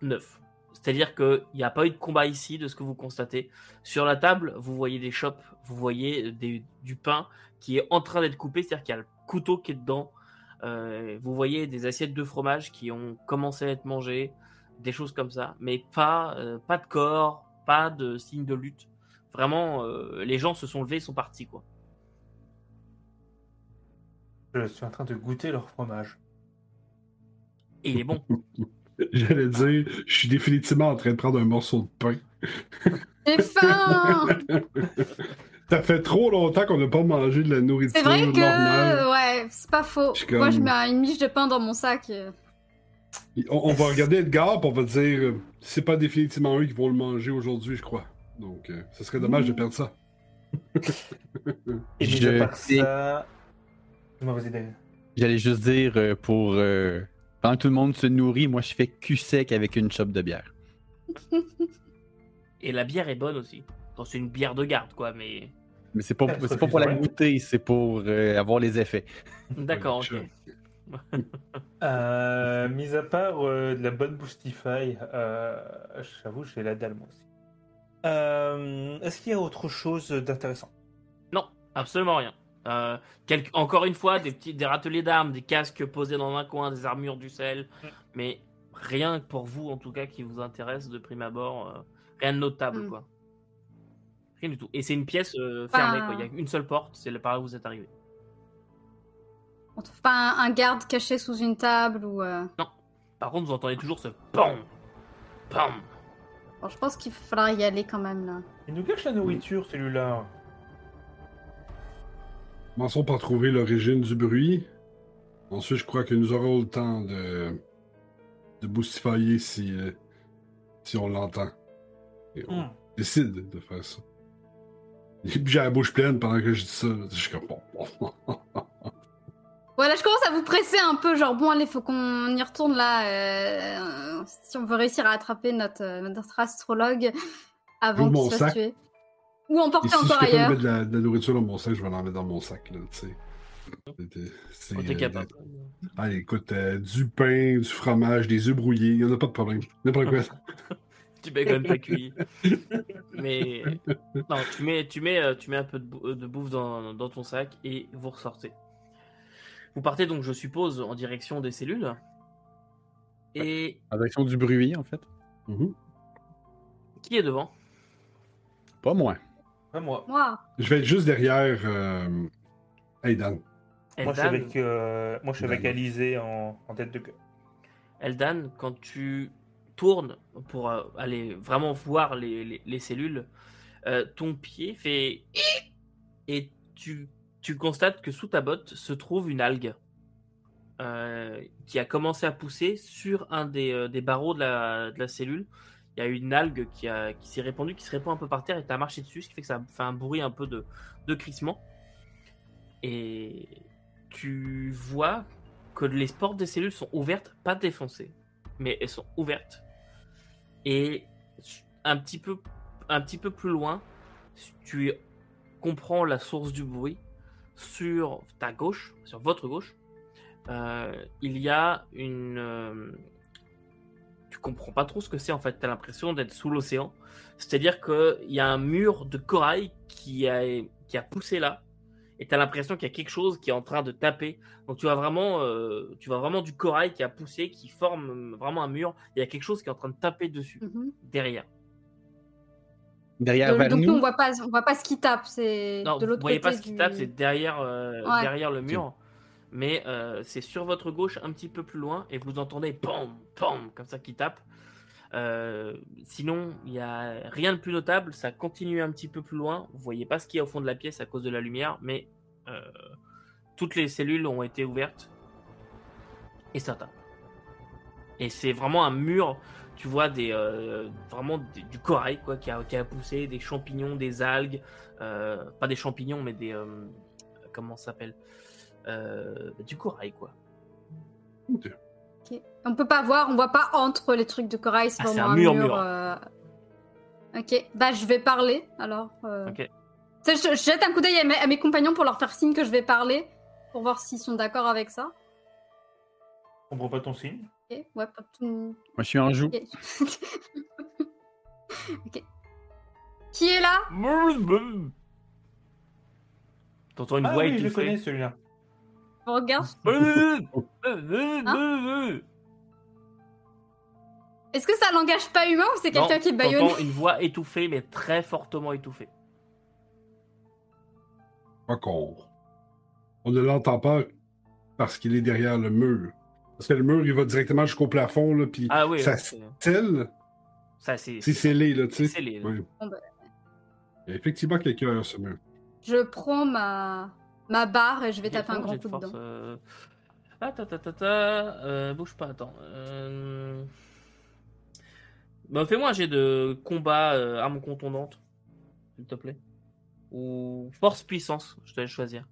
neuf. C'est-à-dire qu'il n'y a pas eu de combat ici, de ce que vous constatez. Sur la table, vous voyez des chopes, vous voyez du pain qui est en train d'être coupé, c'est-à-dire qu'il y a le couteau qui est dedans. Euh, vous voyez des assiettes de fromage qui ont commencé à être mangées, des choses comme ça, mais pas, euh, pas de corps, pas de signe de lutte. Vraiment, euh, les gens se sont levés, sont partis quoi. Je suis en train de goûter leur fromage. Et il est bon. J'allais dire, je suis définitivement en train de prendre un morceau de pain. J'ai faim Ça fait trop longtemps qu'on n'a pas mangé de la nourriture C'est vrai que. normale. Ouais, c'est pas faux. Moi, je mets une miche de pain dans mon sac. euh. On, on va regarder Edgar, puis on va dire, euh, c'est pas définitivement eux qui vont le manger aujourd'hui, je crois. Donc, euh, ce serait dommage de perdre ça. Je ça. J'allais juste dire euh, pour. euh, pendant que tout le monde se nourrit, moi je fais cul sec avec une chope de bière. Et la bière est bonne aussi. Bon, c'est une bière de garde, quoi, mais. Mais c'est pas, c'est pas pour la goûter, c'est pour euh, avoir les effets. D'accord, ok. Euh, mis à part euh, de la bonne Boostify, euh, j'avoue, j'ai la dalle moi aussi. Euh, Est-ce qu'il y a autre chose d'intéressant? Non, absolument rien. Euh, quelques- Encore une fois, des petits des râteliers d'armes, des casques posés dans un coin, des armures du sel, Mm. mais rien pour vous, en tout cas, qui vous intéresse de prime abord. euh, rien de notable, Mm. quoi. Rien du tout. Et c'est une pièce euh, fermée, quoi. Il y a une seule porte, c'est là par là où vous êtes arrivé. On trouve pas un, un garde caché sous une table ou. euh, Par contre, vous entendez toujours ce PAM PAM Bon, je pense qu'il faudra y aller quand même là. Il nous cache la nourriture, celui-là. Commençons par trouver l'origine du bruit. Ensuite, je crois que nous aurons le temps de, de boostifier si, euh, si on l'entend. Et on Hmm. décide de faire ça. Et puis j'ai la bouche pleine pendant que je dis ça. Je suis comme bon. Voilà, je commence à vous presser un peu, genre bon, allez, faut qu'on y retourne là. euh, si on veut réussir à attraper notre, euh, notre astrologue avant qu'il soit tué. Ou emporter si je encore de ailleurs. mettre de la, de la nourriture dans mon sac, je vais l'en mettre dans mon sac. Là, tu sais. C'est, euh, capable. Allez, écoute, euh, du pain, du fromage, des œufs brouillés, il n'y en a pas de problème. N'importe quoi. Tu bacon pas cuit. Mais non, tu mets, tu mets, euh, tu mets un peu de, de bouffe dans, dans ton sac et vous ressortez. Vous partez donc, je suppose, en direction des cellules. Et En direction du bruit, en fait. Mhm. qui est devant? Pas moi. Pas moi. Moi, Je vais être juste derrière euh... Aidan. Moi, je suis avec, euh, moi, je suis avec. Alizé en, en tête de queue. Eldan, quand tu tournes pour euh, aller vraiment voir les, les- les cellules, euh, ton pied fait et tu, tu constates que sous ta botte se trouve une algue euh, qui a commencé à pousser sur un des, barreaux de la, cellule. Il y a une algue qui, s'est répandue, qui se répand un peu par terre et tu as marché dessus, ce qui fait que ça fait un bruit un peu de crissement. Et tu vois que les portes des cellules sont ouvertes, pas défoncées, mais elles sont ouvertes. Et un petit peu, un petit peu plus loin, tu comprends la source du bruit. Sur ta gauche, sur votre gauche, euh, il y a une. euh, tu comprends pas trop ce que c'est en fait. Tu as l'impression d'être sous l'océan. C'est-à-dire qu'il y a un mur de corail qui a, qui a poussé là. Et tu as l'impression qu'il y a quelque chose qui est en train de taper. Donc tu vois vraiment, euh, tu vois vraiment du corail qui a poussé, qui forme vraiment un mur. Il y a quelque chose qui est en train de taper dessus, Mhm. derrière. Derrière Euh, vers donc nous. nous, on voit pas, on voit pas ce qui tape. C'est Non, de vous l'autre voyez côté. pas ce qui du- tape, c'est derrière, euh, Ouais. derrière le mur. Mais euh, c'est sur votre gauche, un petit peu plus loin, et vous entendez pom, pom, comme ça qui tape. Euh, sinon, il n'y a rien de plus notable. Ça continue un petit peu plus loin. Vous voyez pas ce qu'il y a au fond de la pièce à cause de la lumière, mais euh, toutes les cellules ont été ouvertes et ça tape. Et c'est vraiment un mur. Tu vois des euh, vraiment du corail quoi qui a, poussé, des champignons, des algues, pas des champignons mais des comment ça s'appelle? Du corail quoi. Ok. On peut pas voir, on voit pas entre les trucs de corail. C'est Ah, c'est vraiment un un mur, mur. mur. euh, Ok, bah je vais parler alors. euh. Ok. Tu sais, Je, je jette un coup d'œil à, mes- à mes compagnons pour leur faire signe que je vais parler, pour voir s'ils sont d'accord avec ça. Je comprends pas ton signe. Ok, ouais, pas tout. Moi, je suis en joue. Ok. Ok. Qui est là? T'entends une ah voix oui, je connais celui-là. On regarde. Est-ce que un langage pas humain ou c'est quelqu'un qui est baïonné une voix étouffée mais très fortement étouffée. Qu'on on ne l'entend pas parce qu'il est derrière le mur. Parce que le mur, il va directement jusqu'au plafond, là, puis Ah oui, ça scelle, ça c'est scellé, là, tu c'est sais. scellé. là. Oui. Bon, bah. Il y a effectivement quelqu'un derrière ce mur. Je prends ma, ma barre et je vais taper un grand de coup force, dedans. euh, Ah, ta, ta, ta, ta, euh, bouge pas, attends. Euh... Bah, fais-moi un jet de combat euh, arme contondante, s'il te plaît. Ou force puissance, je te laisse choisir.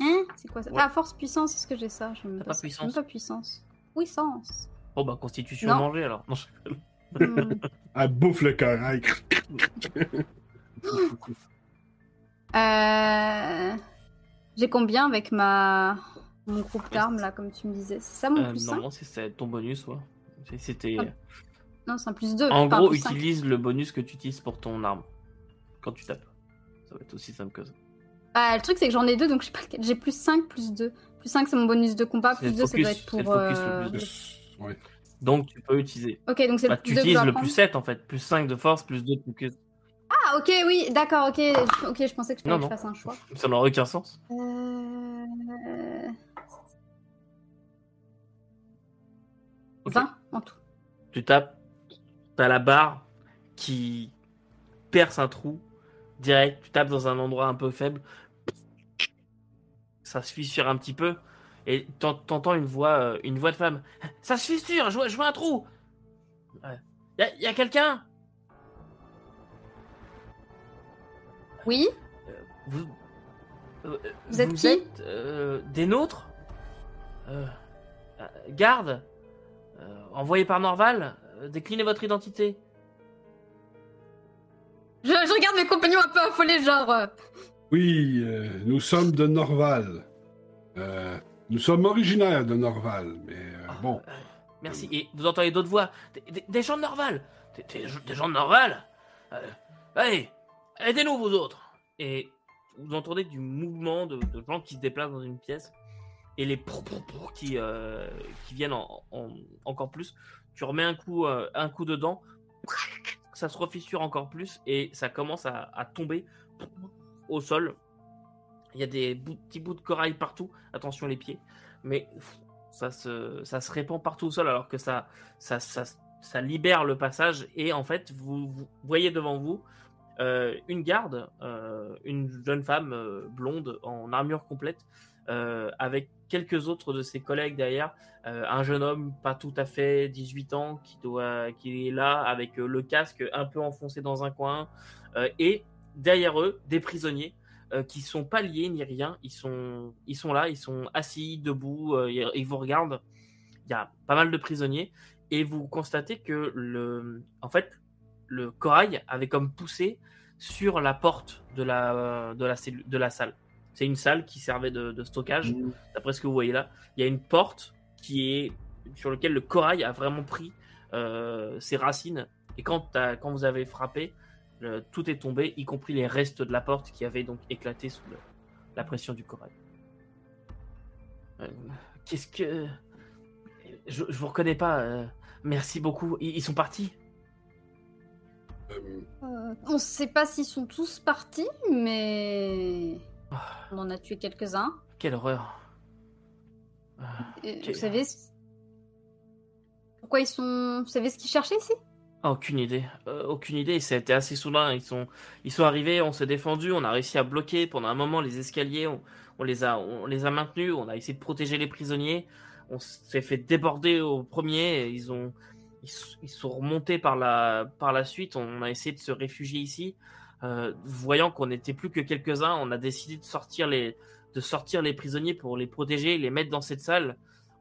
Hein? C'est quoi ça? Ouais. Ah, force puissance, est-ce que j'ai ça Je T'as pas puissance? Pas puissance. Puissance. Oh bah constitution Non. manger alors. Non, je- Hmm. Elle bouffe le corail. Euh, J'ai combien avec ma mon groupe d'armes là, comme tu me disais C'est ça mon Euh, plus 5 non, c'est ton bonus, ouais. C'était. Ah, Non, c'est un plus 2. En gros, utilise le bonus que tu utilises pour ton arme quand tu tapes. Ça va être aussi simple que ça. Ah, le truc, c'est que j'en ai deux, donc je sais pas lequel. J'ai plus 5, plus 2. Plus 5, c'est mon bonus de combat. Plus le 2, ça doit être pour. focus, le euh, plus ouais. Donc tu peux utiliser. Ok, donc c'est Bah, le tu plus 2 que je utilises le plus 7 en fait. Plus 5 de force, plus 2 de focus. Ah, ok, oui, d'accord, ok. Ok, je pensais que je Non, que je non. fasse un choix. Ça n'aurait aucun sens. Euh... Ok. 20 en tout. Tu tapes, t'as la barre qui perce un trou direct. Tu tapes dans un endroit un peu faible. Ça se fissure un petit peu. Et t'en- t'entends une voix, euh, une voix de femme. Ça se fissure, je vois, je vois un trou. Ouais. Y a, quelqu'un? Oui Vous, euh, Vous êtes qui? êtes euh, des nôtres? Euh, euh, Garde euh, Envoyé par Norval Euh, Déclinez votre identité. je, je regarde mes compagnons un peu affolés, genre. euh, Oui, euh, nous sommes de Norval. Euh, nous sommes originaires de Norval, mais euh, Ah, bon. euh, merci. Et vous entendez d'autres voix? Des, des- des gens de Norval des, des- des gens de Norval Euh, Allez, aidez-nous vous autres Et vous entendez du mouvement de, de gens qui se déplacent dans une pièce et les prou, prou, prou qui, euh, qui viennent en, en- encore plus. Tu remets un coup, euh, un coup dedans, ça se refissure encore plus et ça commence à, tomber au sol. Il y a des petits bouts de corail partout. Attention les pieds. Mais ça se, ça se répand partout au sol alors que ça, ça, ça, ça libère le passage et en fait, vous, voyez devant vous euh, une garde, une jeune femme blonde en armure complète, euh, avec quelques autres de ses collègues derrière, euh, un jeune homme pas tout à fait 18 ans qui doit, qui est là avec euh, le casque un peu enfoncé dans un coin, et derrière eux des prisonniers qui sont pas liés ni rien, ils sont, ils sont là, ils sont assis, debout, ils, vous regardent. Il y a pas mal de prisonniers et vous constatez que le, en fait, le corail avait comme poussé sur la porte de la, de la, cellu- de la salle. C'est une salle qui servait de, de stockage, d'après ce que vous voyez là. Il y a une porte qui est sur laquelle le corail a vraiment pris euh, ses racines. Et quand, vous avez frappé, le- tout est tombé, y compris les restes de la porte qui avaient donc éclaté sous le- la pression du corail. Euh, Qu'est-ce que. Je, je vous reconnais pas. euh, Merci beaucoup. Ils, ils sont partis? On sait pas s'ils sont tous partis, mais on en a tué quelques-uns. Quelle horreur. Ah, Et Ok. Vous savez ce- pourquoi ils sont. Vous savez ce qu'ils cherchaient ici? Aucune idée. Euh, aucune idée. Ça a été assez soudain. Ils sont, ils sont arrivés, on s'est défendu, on a réussi à bloquer pendant un moment les escaliers. On, on les a, on les a maintenus. On a essayé de protéger les prisonniers. On s'est fait déborder au premier. et Ils ont, ils sont remontés par la, par la suite. On a essayé de se réfugier ici. Euh, voyant qu'on n'était plus que quelques-uns, on a décidé de sortir les, de sortir les prisonniers pour les protéger, les mettre dans cette salle.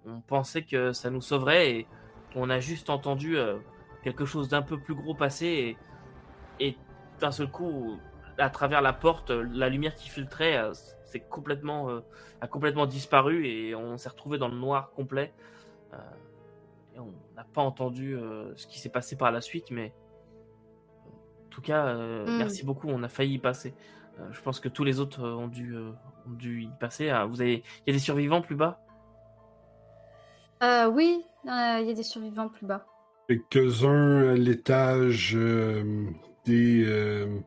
On pensait que ça nous sauverait et on a juste entendu. euh, quelque chose d'un peu plus gros passer et, d'un seul coup, à travers la porte, la lumière qui filtrait euh, complètement, a complètement disparu et on s'est retrouvé dans le noir complet. Et on n'a pas entendu ce qui s'est passé par la suite, mais en tout cas, euh, Mm. merci beaucoup. On a failli y passer. Euh, je pense que tous les autres euh, ont dû, euh, ont dû y passer. Ah, vous avez, il y a des survivants plus bas? Euh, Oui, euh, il y a des survivants plus bas. Quelques-uns à l'étage euh, des, euh,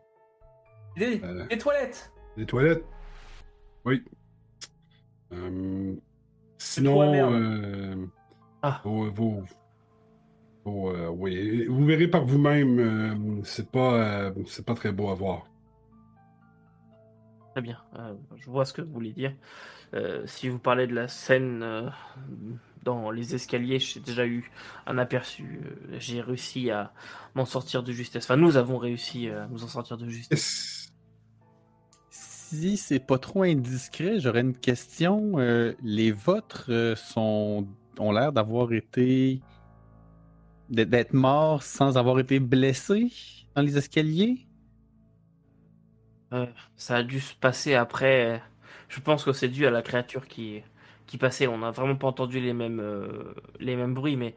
Des, Euh. des toilettes des toilettes. Oui. Euh, sinon, euh, Ah. vos- vos- vos, euh, oui, vous verrez par vous-même. euh, c'est pas, euh, c'est pas très beau à voir. Très bien, euh, je vois ce que vous voulez dire. Euh, si vous parlez de la scène euh, dans les escaliers, j'ai déjà eu un aperçu. j'ai réussi à m'en sortir de justesse. Enfin, nous avons réussi à nous en sortir de justesse. Si c'est pas trop indiscret, j'aurais une question. Euh, les vôtres euh, sont ont l'air d'avoir été d'être morts sans avoir été blessés dans les escaliers? Euh, ça a dû se passer après. euh, Je pense que c'est dû à la créature qui, qui passait. On n'a vraiment pas entendu les mêmes, euh, les mêmes bruits, mais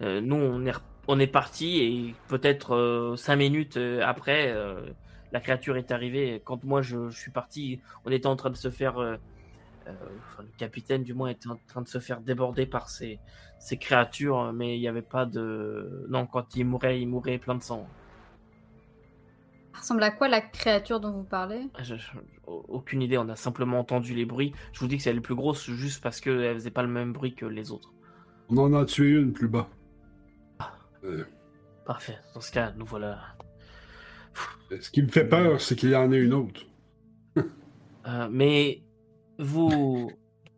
nous, on est, on est parti et peut-être cinq minutes après, la créature est arrivée. Quand moi je suis parti, on était en train de se faire. Euh, euh, enfin, le capitaine, du moins, était en train de se faire déborder par ces, ces créatures, mais il n'y avait pas de. Non, quand il mourait, il mourait plein de sang. Ça ressemble à quoi la créature dont vous parlez? Je- je- aucune idée, on a simplement entendu les bruits. Je vous dis que c'est les plus grosses juste parce qu'elles faisaient pas le même bruit que les autres. On en a tué une plus bas. Euh, Parfait, dans ce cas, nous voilà. ce qui me fait peur, c'est qu'il y en ait une autre. Euh, mais vous.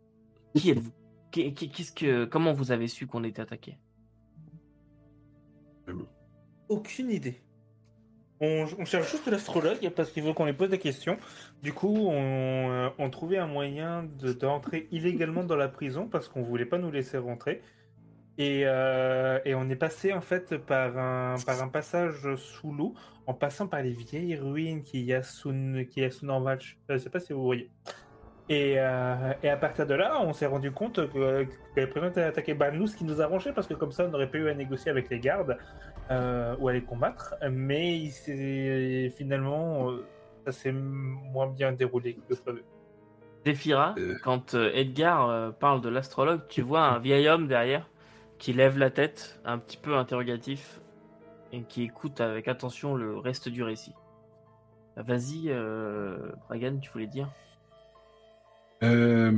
Qui êtes-vous? Qu'est- qu'est- Qu'est-ce que. Comment vous avez su qu'on était attaqué? Aucune idée. On, on cherche juste l'astrologue parce qu'il faut qu'on lui pose des questions. Du coup, on, euh, on trouvait un moyen de, d'entrer illégalement dans la prison parce qu'on voulait pas nous laisser rentrer. Et, euh, et on est passé en fait par un, par un passage sous l'eau en passant par les vieilles ruines qu'il y a sous, qu'il y a sous Norvalch. Je sais pas si vous voyez. Et, euh, et à partir de là, on s'est rendu compte que, que les prisons étaient attaqués. Bah, nous, ce qui nous arrangeait, parce que comme ça, on n'aurait pas eu à négocier avec les gardes euh, ou à les combattre. Mais il finalement, euh, ça s'est moins bien déroulé que prévu. Zéphira, Euh. quand euh, Edgar euh, parle de l'astrologue, tu vois un vieil homme derrière qui lève la tête, un petit peu interrogatif, et qui écoute avec attention le reste du récit. Vas-y, euh, Bragan, tu voulais dire? Euh,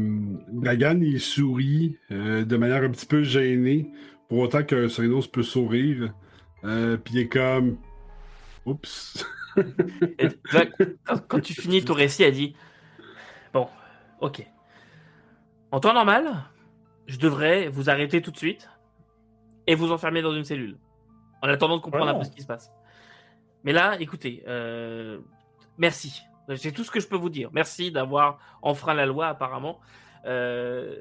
Dragan, il sourit euh, de manière un petit peu gênée Pour autant que Sorinos peut sourire. Euh, Puis il est comme. Oups. Quand, tu finis ton récit, elle dit Bon, ok. En temps normal, je devrais vous arrêter tout de suite et vous enfermer dans une cellule. En attendant de comprendre un peu ce qui se passe. Mais là, écoutez, euh, merci. C'est tout ce que je peux vous dire. Merci d'avoir enfreint la loi, apparemment. Euh,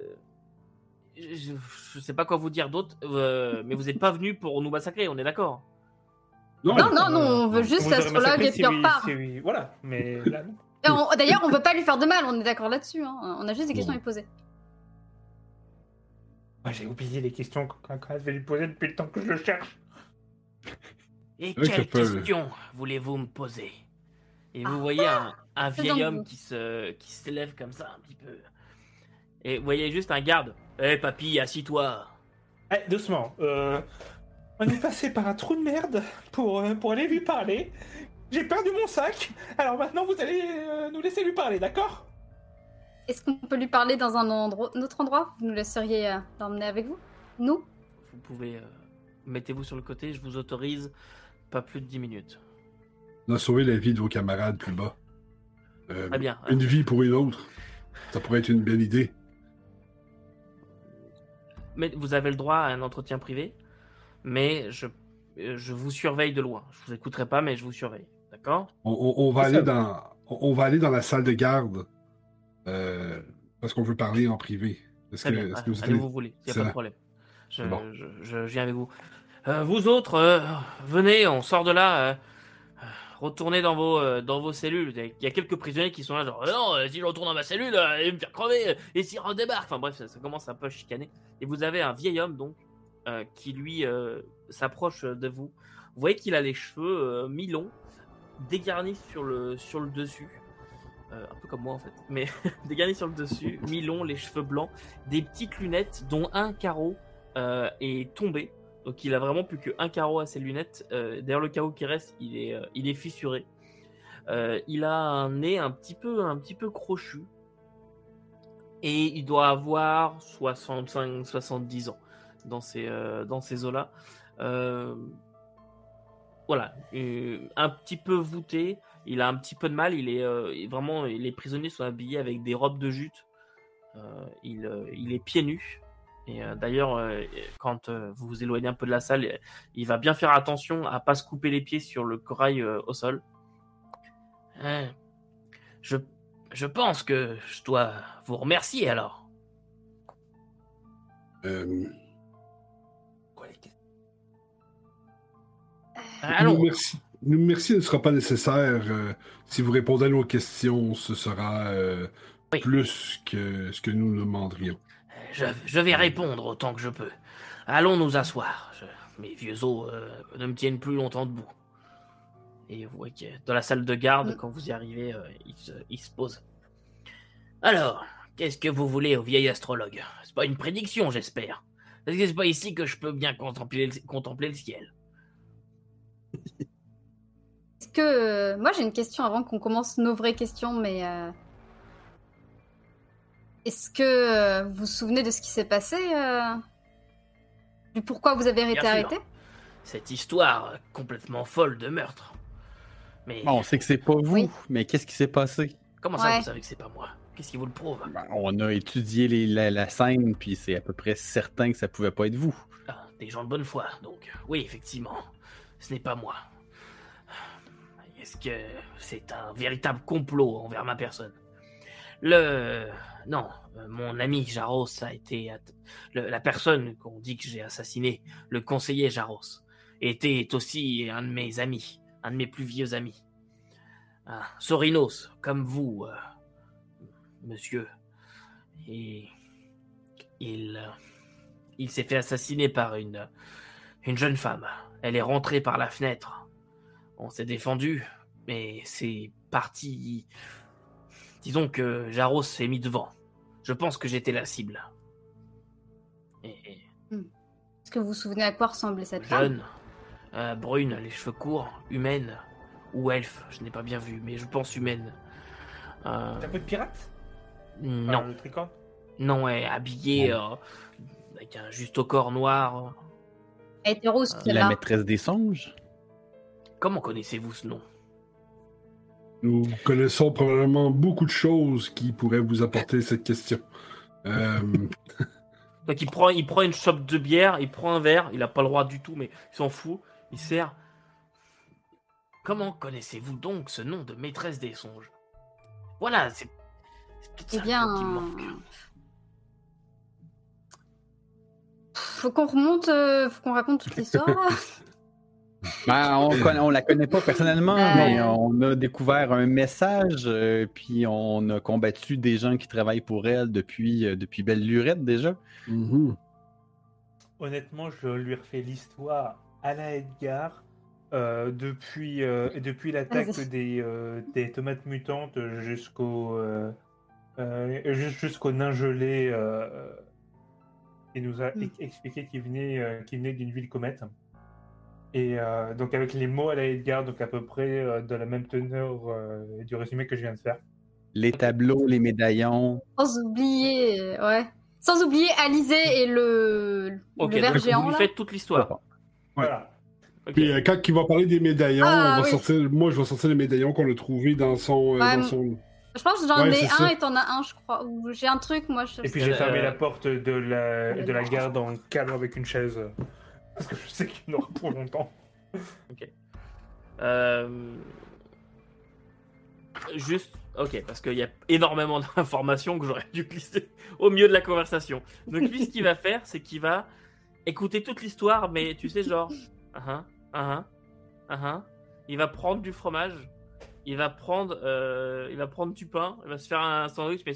je ne sais pas quoi vous dire d'autre, euh, mais vous n'êtes pas venu pour nous massacrer, on est d'accord? Non, non, non, on veut juste l'astrologue et si puis on repart. si oui- Voilà, mais là, non. Et on- D'ailleurs, on veut pas lui faire de mal, on est d'accord là-dessus. hein. On a juste des questions à lui poser. Ah, J'ai oublié les questions qu'on qu'on devait lui poser depuis le temps que je le cherche. Et Oui, ça quelle peut- question voulez-vous me poser? Et vous Ah. voyez un, un vieil homme vous. qui se qui s'élève comme ça un petit peu. Et vous voyez juste un garde. Hé papy, assis-toi. Eh, doucement. euh, on est passé par un trou de merde pour, euh, pour aller lui parler. J'ai perdu mon sac. Alors maintenant, vous allez euh, nous laisser lui parler, d'accord? Est-ce qu'on peut lui parler dans un, endroit, un autre endroit? Vous nous laisseriez euh, l'emmener avec vous? Nous? Vous pouvez euh, mettez-vous sur le côté. Je vous autorise pas plus de 10 minutes. On a sauvé la vie de vos camarades plus bas. Euh, bien. Une vie pour une autre. Ça pourrait être une belle idée. Mais vous avez le droit à un entretien privé, mais je euh, je vous surveille de loin. Je vous écouterai pas, mais je vous surveille. D'accord? On, on- on va aller dans, on va aller dans la salle de garde euh, parce qu'on veut parler en privé. Est-ce que, bien. est-ce que vous Allez allez- où vous voulez. Il n'y a pas de problème. Je, C'est bon. je, je- je viens avec vous. Euh, vous autres, venez, on sort de là. Retournez dans vos, euh, dans vos cellules. Il y a quelques prisonniers qui sont là, genre, non, euh, si je retourne dans ma cellule, euh, il me faire crever. euh, Et s'il redébarque. Enfin bref, ça, ça commence un peu à chicaner. Et vous avez un vieil homme, donc, qui lui s'approche de vous. Vous voyez qu'il a les cheveux mi-longs, dégarnis sur le, sur le dessus. Un peu comme moi en fait, mais dégarnis sur le dessus, mi-long, les cheveux blancs, des petites lunettes dont un carreau est tombé. Donc il a vraiment plus qu'un carreau à ses lunettes. Euh, D'ailleurs le carreau qui reste, il est, euh, fissuré. Euh, il a un nez un petit peu, un petit peu crochu. Et il doit avoir 65-70 ans dans ces, dans ces eaux-là. Voilà, un petit peu voûté. Il a un petit peu de mal. Il est vraiment. Les prisonniers sont habillés avec des robes de jute. Il est pieds nus. Et euh, d'ailleurs, euh, quand euh, vous vous éloignez un peu de la salle, il va bien faire attention à pas se couper les pieds sur le corail au sol. Je, je pense que je dois vous remercier alors. Allons. Nous merci, nous merci ne sera pas nécessaire. euh, si vous répondez à nos questions, ce sera euh, Oui. plus que ce que nous demanderions. Je, je vais répondre autant que je peux. Allons nous asseoir. Je- mes vieux os euh, ne me tiennent plus longtemps debout. Et vous voyez que dans la salle de garde, Mm. quand vous y arrivez, euh, il, se, il se pose. Alors, qu'est-ce que vous voulez au vieil astrologue? C'est pas une prédiction, j'espère. Parce que c'est pas ici que je peux bien contempler le, contempler le ciel. Est-ce que. euh, Moi, j'ai une question avant qu'on commence nos vraies questions, mais. Est-ce que euh, vous vous souvenez de ce qui s'est passé euh, Du pourquoi vous avez été Bien sûr. arrêté? Cette histoire euh, complètement folle de meurtre. Mais Bon, on sait que c'est pas vous, Oui. mais qu'est-ce qui s'est passé? comment ça Ouais. vous savez que c'est pas moi? Qu'est-ce qui vous le prouve? Ben, on a étudié les- la, la scène, puis c'est à peu près certain que ça pouvait pas être vous. Ah, des gens de bonne foi, donc. Oui, effectivement, ce n'est pas moi. Est-ce que c'est un véritable complot envers ma personne? Le... Non, euh, mon ami Jaros a été... la personne qu'on dit que j'ai assassiné, le conseiller Jaros, était aussi un de mes amis, un de mes plus vieux amis. Un Sorinos, comme vous, euh, monsieur. Euh, il s'est fait assassiner par une jeune femme. Elle est rentrée par la fenêtre. On s'est défendu, mais c'est parti. Disons que Jaros s'est mis devant. Je pense que j'étais la cible. Et, et Est-ce que vous vous souvenez à quoi ressemblait cette femme? Jeune, euh, brune, les cheveux courts, humaine ou elfe, je n'ai pas bien vu, mais je pense humaine. Euh, T'as un peu de pirate? Non, Enfin, le tricorne non, elle est habillée euh, avec un juste au corps noir, Elle était rose, Euh. La maîtresse des songes? Comment connaissez-vous ce nom? Nous connaissons probablement beaucoup de choses qui pourraient vous apporter cette question. Euh, Donc il prend, il prend une chope de bière, il prend un verre, il a pas le droit du tout, mais il s'en fout, il sert. Comment connaissez-vous donc ce nom de maîtresse des songes? Voilà, c'est c'est peut-être Eh ça bien, qui me manque. faut qu'on remonte, euh, faut qu'on raconte toute l'histoire. Ben, on, conna- on la connaît pas personnellement, Euh. mais on a découvert un message, euh, puis on a combattu des gens qui travaillent pour elle depuis, euh, depuis Belle Lurette déjà. mhm. Honnêtement, je lui refais l'histoire à la Edgar. euh, depuis euh, depuis l'attaque des, euh, des tomates mutantes jusqu'au euh, euh, ju- jusqu'au nain gelé euh, qui nous a Mm. expliqué qu'il venait euh, qu'il venait d'une ville comète et euh, donc avec les mots à la Edgar donc à peu près euh, de la même teneur euh, du résumé que je viens de faire Les tableaux, les médaillons. Sans oublier, euh, ouais. Sans oublier Alizé et le, Ok, le ver donc géant. vous lui là. faites toute l'histoire. Ouais. voilà Ok. Puis euh, quand il va parler des médaillons, Ah, on va oui. sortir, moi je vais sortir les médaillons qu'on a trouvés dans son, euh, Ouais, dans m- son. Je pense que j'en Ouais, ai c'est un ça. et t'en as un, je crois. Ou j'ai un truc, moi. Je... et puis j'ai Euh, fermé la porte de la de la garde en calme avec une chaise euh, parce que je sais qu'il n'aura pour longtemps Euh, Juste, ok, parce qu'il y a énormément d'informations que j'aurais dû glisser au milieu de la conversation. Donc lui, ce qu'il va faire, c'est qu'il va écouter toute l'histoire, mais tu sais, genre, ah ah, ah ah, ah, il va prendre du fromage, il va prendre, euh, il va prendre du pain, il va se faire un sandwich, mais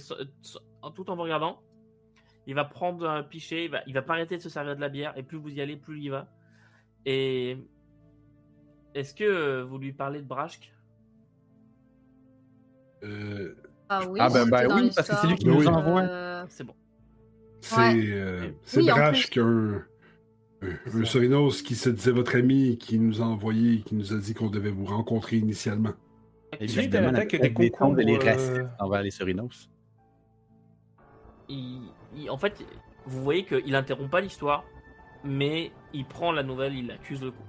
tout en regardant. Il va prendre un pichet, il va, il va pas arrêter de se servir de la bière, et plus vous y allez, plus il y va. Et est-ce que euh, vous lui parlez de Brashk? Euh, Ah oui, Ah, ben, oui, parce que c'est lui qui nous envoie. Euh, C'est bon. c'est Ouais. euh, c'est Oui, en Brash plus. qui a un, un. Sorinos qui se disait votre ami qui nous a envoyé, qui nous a dit qu'on devait vous rencontrer initialement. Suite à l'attaque la des concombres, et les euh, racistes envers les Sorinos. Il, en fait, vous voyez qu'il interrompt pas l'histoire, mais il prend la nouvelle, il accuse le coup.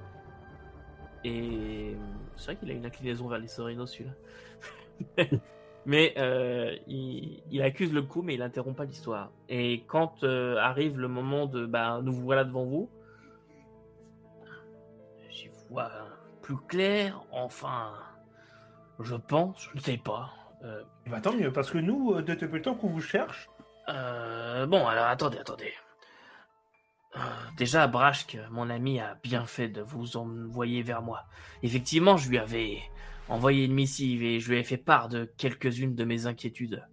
Et c'est vrai qu'il a une inclinaison vers les Sorinos, celui-là. mais euh, il, accuse le coup, mais il interrompt pas l'histoire. Et quand euh, arrive le moment de bah, nous voilà devant vous, j'y vois plus clair, enfin, je pense, je ne sais pas. Euh, Bah, tant mieux, parce que nous, euh, depuis le temps qu'on vous cherche, Euh, bon, alors attendez, attendez. Euh, déjà, Brashk, mon ami, a bien fait de vous envoyer vers moi. Effectivement, je lui avais envoyé une missive et je lui ai fait part de quelques-unes de mes inquiétudes.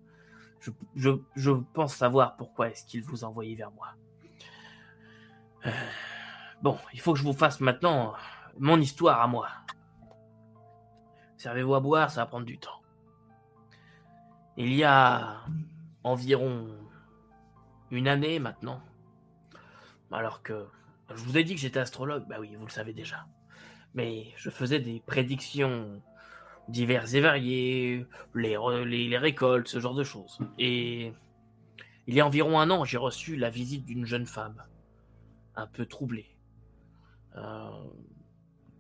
Je, pense savoir pourquoi est-ce qu'il vous a vers moi. Euh, bon, il faut que je vous fasse maintenant mon histoire à moi. Servez-vous à boire, ça va prendre du temps. Il y a environ une année maintenant. Alors que je vous ai dit que j'étais astrologue, bah oui, vous le savez déjà. Mais je faisais des prédictions diverses et variées, les, récoltes, ce genre de choses. Et il y a environ un an, j'ai reçu la visite d'une jeune femme, un peu troublée, euh,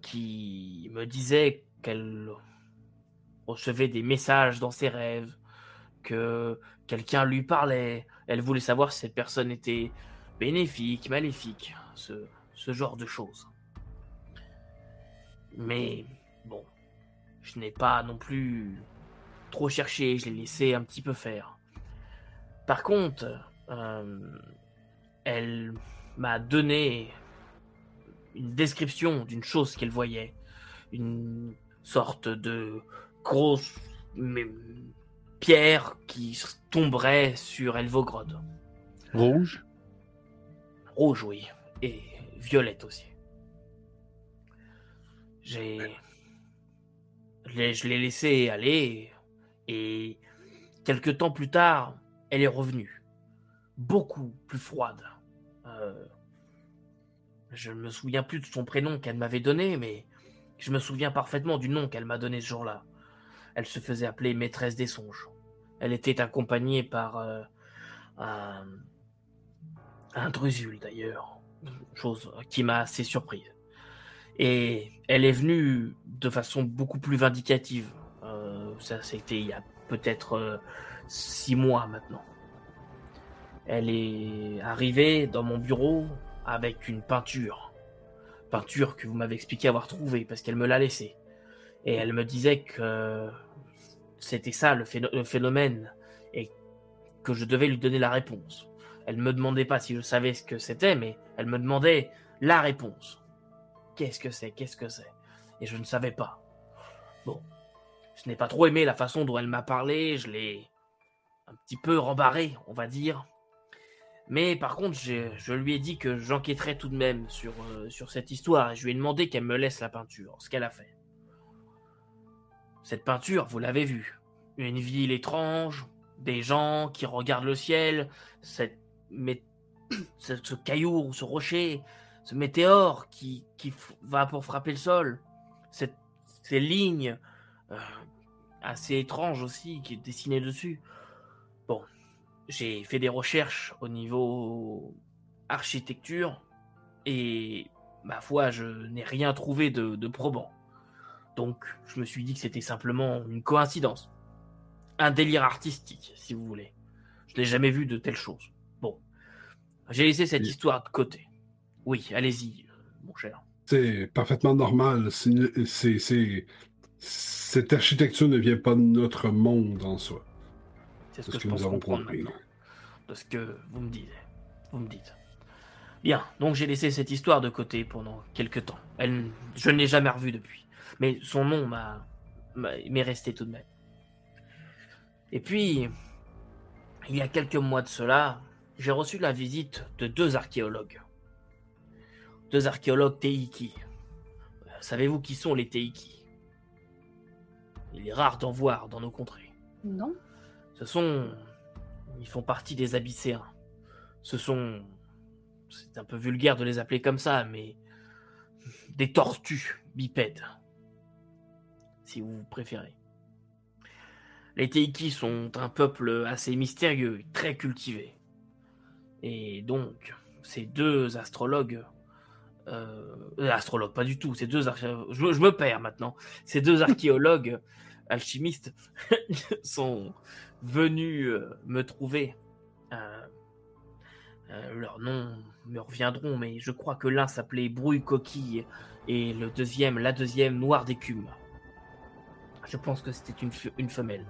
qui me disait qu'elle recevait des messages dans ses rêves, que quelqu'un lui parlait. Elle voulait savoir si cette personne était bénéfique, maléfique, ce, ce genre de choses. Mais bon, je n'ai pas non plus trop cherché, je l'ai laissé un petit peu faire. Par contre, euh, elle m'a donné une description d'une chose qu'elle voyait, une sorte de grosse pierre qui tomberait sur Elvogrod. Rouge? Rouge, oui, et violette aussi. J'ai. Je l'ai- je l'ai laissé aller, et quelques temps plus tard, elle est revenue. Beaucoup plus froide. Euh, Je ne me souviens plus de son prénom qu'elle m'avait donné, mais je me souviens parfaitement du nom qu'elle m'a donné ce jour-là. Elle se faisait appeler maîtresse des songes. Elle était accompagnée par euh, un, Drusul d'ailleurs. chose qui m'a assez surprise. Et elle est venue de façon beaucoup plus vindicative. Euh, ça, c'était il y a peut-être euh, six mois maintenant. Elle est arrivée dans mon bureau avec une peinture. Peinture que vous m'avez expliqué avoir trouvée parce qu'elle me l'a laissée. Et elle me disait que c'était ça le, phénomène et que je devais lui donner la réponse. Elle me demandait pas si je savais ce que c'était, mais elle me demandait la réponse. Qu'est-ce que c'est? Qu'est-ce que c'est? Et je ne savais pas. Bon. Je n'ai pas trop aimé la façon dont elle m'a parlé, je l'ai un petit peu rembarré, on va dire. Mais par contre, je lui ai dit que j'enquêterais tout de même sur, euh, sur cette histoire et je lui ai demandé qu'elle me laisse la peinture, ce qu'elle a fait. Cette peinture, vous l'avez vue. Une ville étrange, des gens qui regardent le ciel, cette, ce, caillou ou ce rocher, ce météore qui, qui va pour frapper le sol, ces lignes euh, assez étranges aussi qui est dessinées dessus. Bon, j'ai fait des recherches au niveau architecture et ma foi, je n'ai rien trouvé de probant. Donc, je me suis dit que c'était simplement une coïncidence. Un délire artistique, si vous voulez. Je n'ai jamais vu de telles choses. Bon. J'ai laissé cette histoire de côté. Oui, allez-y, mon cher. C'est parfaitement normal. C'est, Cette architecture ne vient pas de notre monde en soi. C'est ce que, je pense comprendre maintenant. De ce que vous me dites. Vous me dites. Bien, donc j'ai laissé cette histoire de côté pendant quelques temps. Elle, je ne l'ai jamais revue depuis. Mais son nom m'a, m'est resté tout de même. Et puis, il y a quelques mois de cela, j'ai reçu la visite de deux archéologues. Deux archéologues Teiki. Savez-vous qui sont les Teiki? Il est rare d'en voir dans nos contrées. Non. Ce sont. Ils font partie des Abysséens. Ce sont. C'est un peu vulgaire de les appeler comme ça, mais. Des tortues bipèdes si vous préférez. Les Teiki sont un peuple assez mystérieux, très cultivé. Et donc, ces deux astrologues, euh, astrologues pas du tout, ces deux je, me perds maintenant, ces deux archéologues alchimistes sont venus euh, me trouver. Euh, euh, leurs noms me reviendront, mais je crois que l'un s'appelait Brouille Coquille et le deuxième, la deuxième, Noir d'écume. Je pense que c'était une, femelle.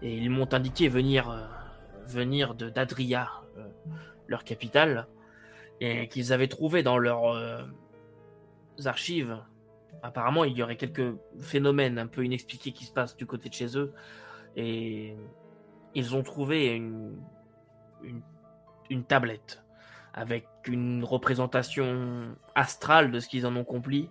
Et ils m'ont indiqué venir, euh, venir de d'Adria, euh, leur capitale, et qu'ils avaient trouvé dans leurs euh, archives. Apparemment, il y aurait quelques phénomènes un peu inexpliqués qui se passent du côté de chez eux, et ils ont trouvé une, une, tablette avec une représentation astrale de ce qu'ils en ont compris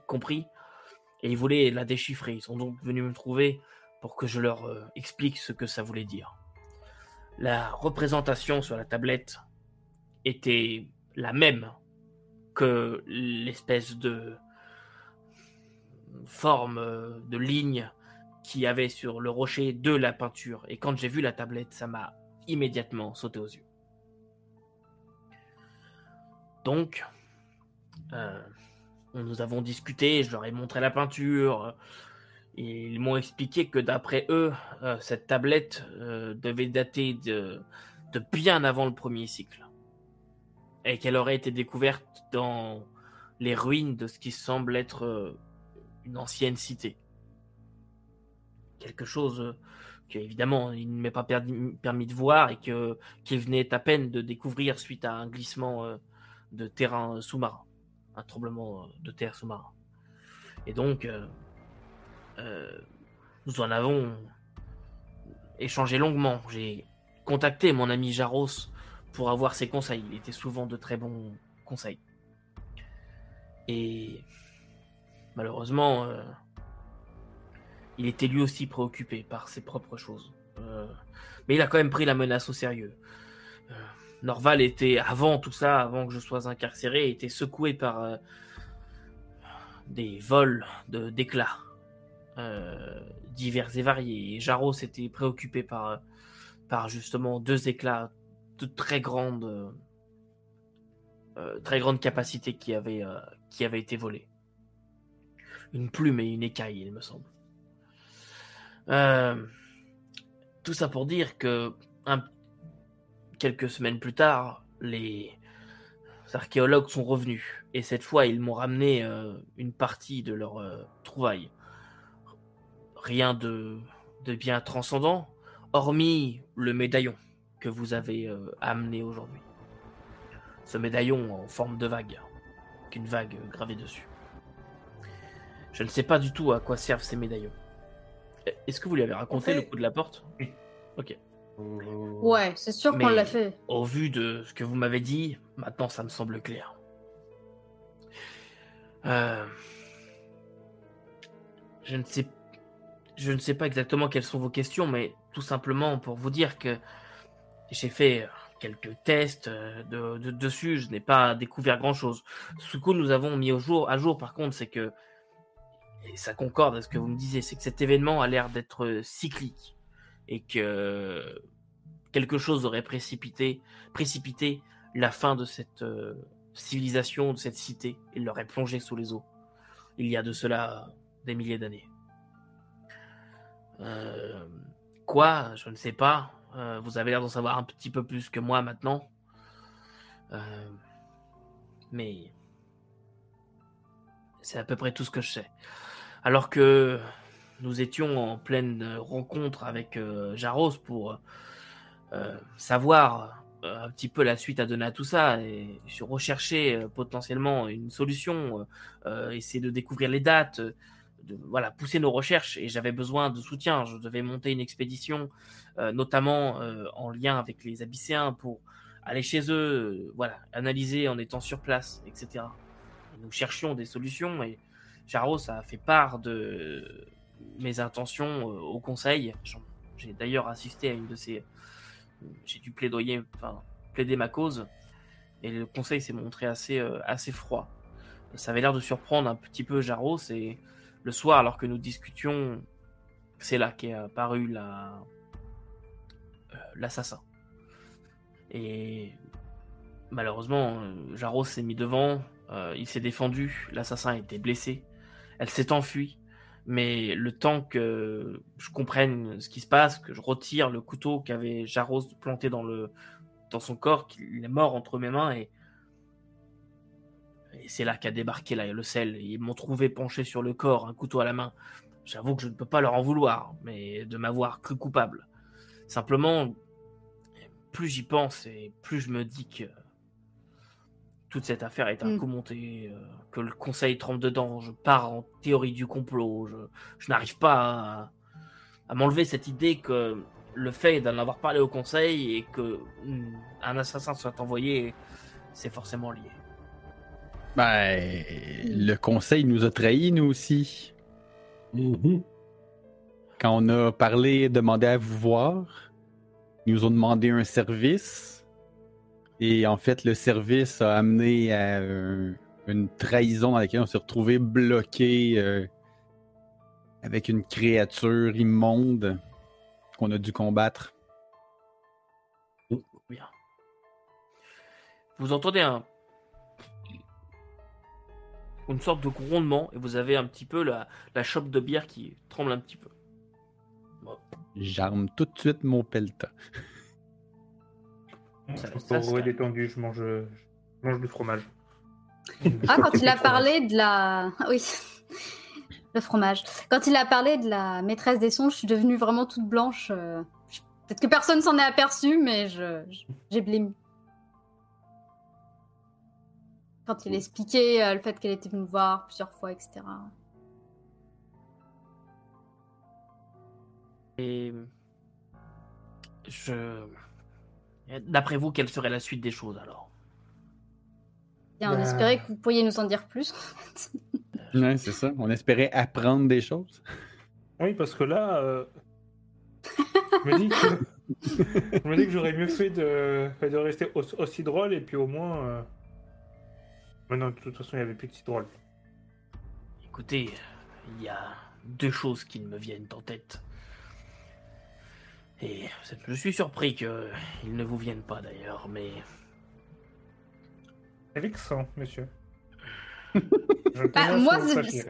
et ils voulaient la déchiffrer. Ils sont donc venus me trouver pour que je leur euh, explique ce que ça voulait dire. La représentation sur la tablette était la même que l'espèce de forme euh, de ligne qui avait sur le rocher de la peinture. Et quand j'ai vu la tablette, ça m'a immédiatement sauté aux yeux. Donc, euh, nous avons discuté, je leur ai montré la peinture. Et ils m'ont expliqué que d'après eux, euh, cette tablette euh, devait dater de, bien avant le premier cycle. Et qu'elle aurait été découverte dans les ruines de ce qui semble être euh, une ancienne cité. Quelque chose que, évidemment, il ne m'est pas permis de voir et qu'il venait à peine de découvrir suite à un glissement de terrain sous-marin un tremblement de terre sous-marin. Et donc, euh, euh, nous en avons échangé longuement. J'ai contacté mon ami Jaros pour avoir ses conseils. Il était souvent de très bons conseils. Et malheureusement, euh, il était lui aussi préoccupé par ses propres choses. mais il a quand même pris la menace au sérieux. Norval était, avant tout ça, avant que je sois incarcéré, était secoué par euh, des vols d'éclats euh, divers et variés. Et Jarros était préoccupé par, par justement deux éclats de très grande euh, très grande capacité qui avait, euh, qui avait été volée. Une plume et une écaille, il me semble. Euh, tout ça pour dire que quelques semaines plus tard, les archéologues sont revenus. Et cette fois, ils m'ont ramené euh, une partie de leur euh, trouvaille. Rien de, de bien transcendant, hormis le médaillon que vous avez euh, amené aujourd'hui. Ce médaillon en forme de vague, avec une vague gravée dessus. Je ne sais pas du tout à quoi servent ces médaillons. Est-ce que vous lui avez raconté fait- le coup de la porte? Oui. Ok. Ouais, c'est sûr qu'on l'a fait. Au vu de ce que vous m'avez dit, maintenant ça me semble clair. Euh, Je ne sais, je ne sais pas exactement quelles sont vos questions, mais tout simplement pour vous dire que j'ai fait quelques tests euh, de, de- dessus. Je n'ai pas découvert grand chose. Ce que nous avons mis au jour, à jour, par contre, c'est que et ça concorde à ce que vous me disiez, c'est que cet événement a l'air d'être cyclique et que quelque chose aurait précipité, précipité la fin de cette euh, civilisation, de cette cité, et l'aurait plongé sous les eaux. Il y a de cela des milliers d'années. Euh, quoi Je ne sais pas. Euh, vous avez l'air d'en savoir un petit peu plus que moi maintenant. Mais c'est à peu près tout ce que je sais. Alors que nous étions en pleine rencontre avec euh, Jaros pour euh, savoir euh, un petit peu la suite à donner à tout ça et euh, potentiellement une solution, euh, euh, essayer de découvrir les dates, euh, voilà pousser nos recherches et j'avais besoin de soutien. Je devais monter une expédition, euh, notamment euh, en lien avec les Abysséens pour aller chez eux, euh, voilà analyser en étant sur place, etc. Et nous cherchions des solutions et Jaros a fait part de mes intentions euh, au conseil. J'ai d'ailleurs assisté à une de ces j'ai dû plaidoyer, plaider ma cause, et le conseil s'est montré assez, euh, assez froid. Ça avait l'air de surprendre un petit peu Jaros, et le soir, alors que nous discutions, c'est là qu'est apparu la... euh, l'assassin. Et malheureusement, Jaros s'est mis devant, il s'est défendu, l'assassin a été blessé, elle s'est enfuie, mais le temps que je comprenne ce qui se passe, que je retire le couteau qu'avait Jaros planté dans, le, dans son corps, qu'il est mort entre mes mains, et, et c'est là qu'a débarqué là, le sel. Ils m'ont trouvé penché sur le corps, un couteau à la main. J'avoue que je ne peux pas leur en vouloir, mais de m'avoir cru coupable. Simplement, plus j'y pense et plus je me dis que toute cette affaire est un Mm. coup monté, euh, que le conseil trempe dedans, je pars en théorie du complot, je, je n'arrive pas à, à m'enlever cette idée que le fait d'en avoir parlé au conseil et que mm, un assassin soit envoyé, c'est forcément lié. Ben, le conseil nous a trahis, nous aussi. Mhm. Quand on a parlé, demandé à vous voir, ils nous ont demandé un service. Et en fait, le service a amené à euh, une trahison dans laquelle on s'est retrouvé bloqué euh, avec une créature immonde qu'on a dû combattre. Bien. Vous entendez un une sorte de grondement et vous avez un petit peu la, la chope de bière qui tremble un petit peu. J'arme tout de suite mon pelta. Ça- Je ça, suis c'est- détendu, je mange, je mange du fromage. Ah, quand il a parlé de la. Oui. Le fromage. Quand il a parlé de la maîtresse des sons, je suis devenue vraiment toute blanche. euh, Peut-être que personne s'en est aperçu, mais je, je- j'ai blêmi. Quand il expliquait euh, le fait qu'elle était venue me voir plusieurs fois, etc. Et je. D'après vous, quelle serait la suite des choses alors? Bien, on Bah. espérait que vous pourriez nous en dire plus. Ouais, c'est ça. On espérait apprendre des choses. Oui, parce que là, euh, je me dis que, j'aurais mieux fait de, de rester aussi, aussi drôle et puis au moins. euh, Mais non, de toute façon, il n'y avait plus de si drôle. Écoutez, il y a deux choses qui me viennent en tête. Et je suis surpris qu'ils ne vous viennent pas d'ailleurs, mais C'est vexant, monsieur. Je Bah, moi, c'est-.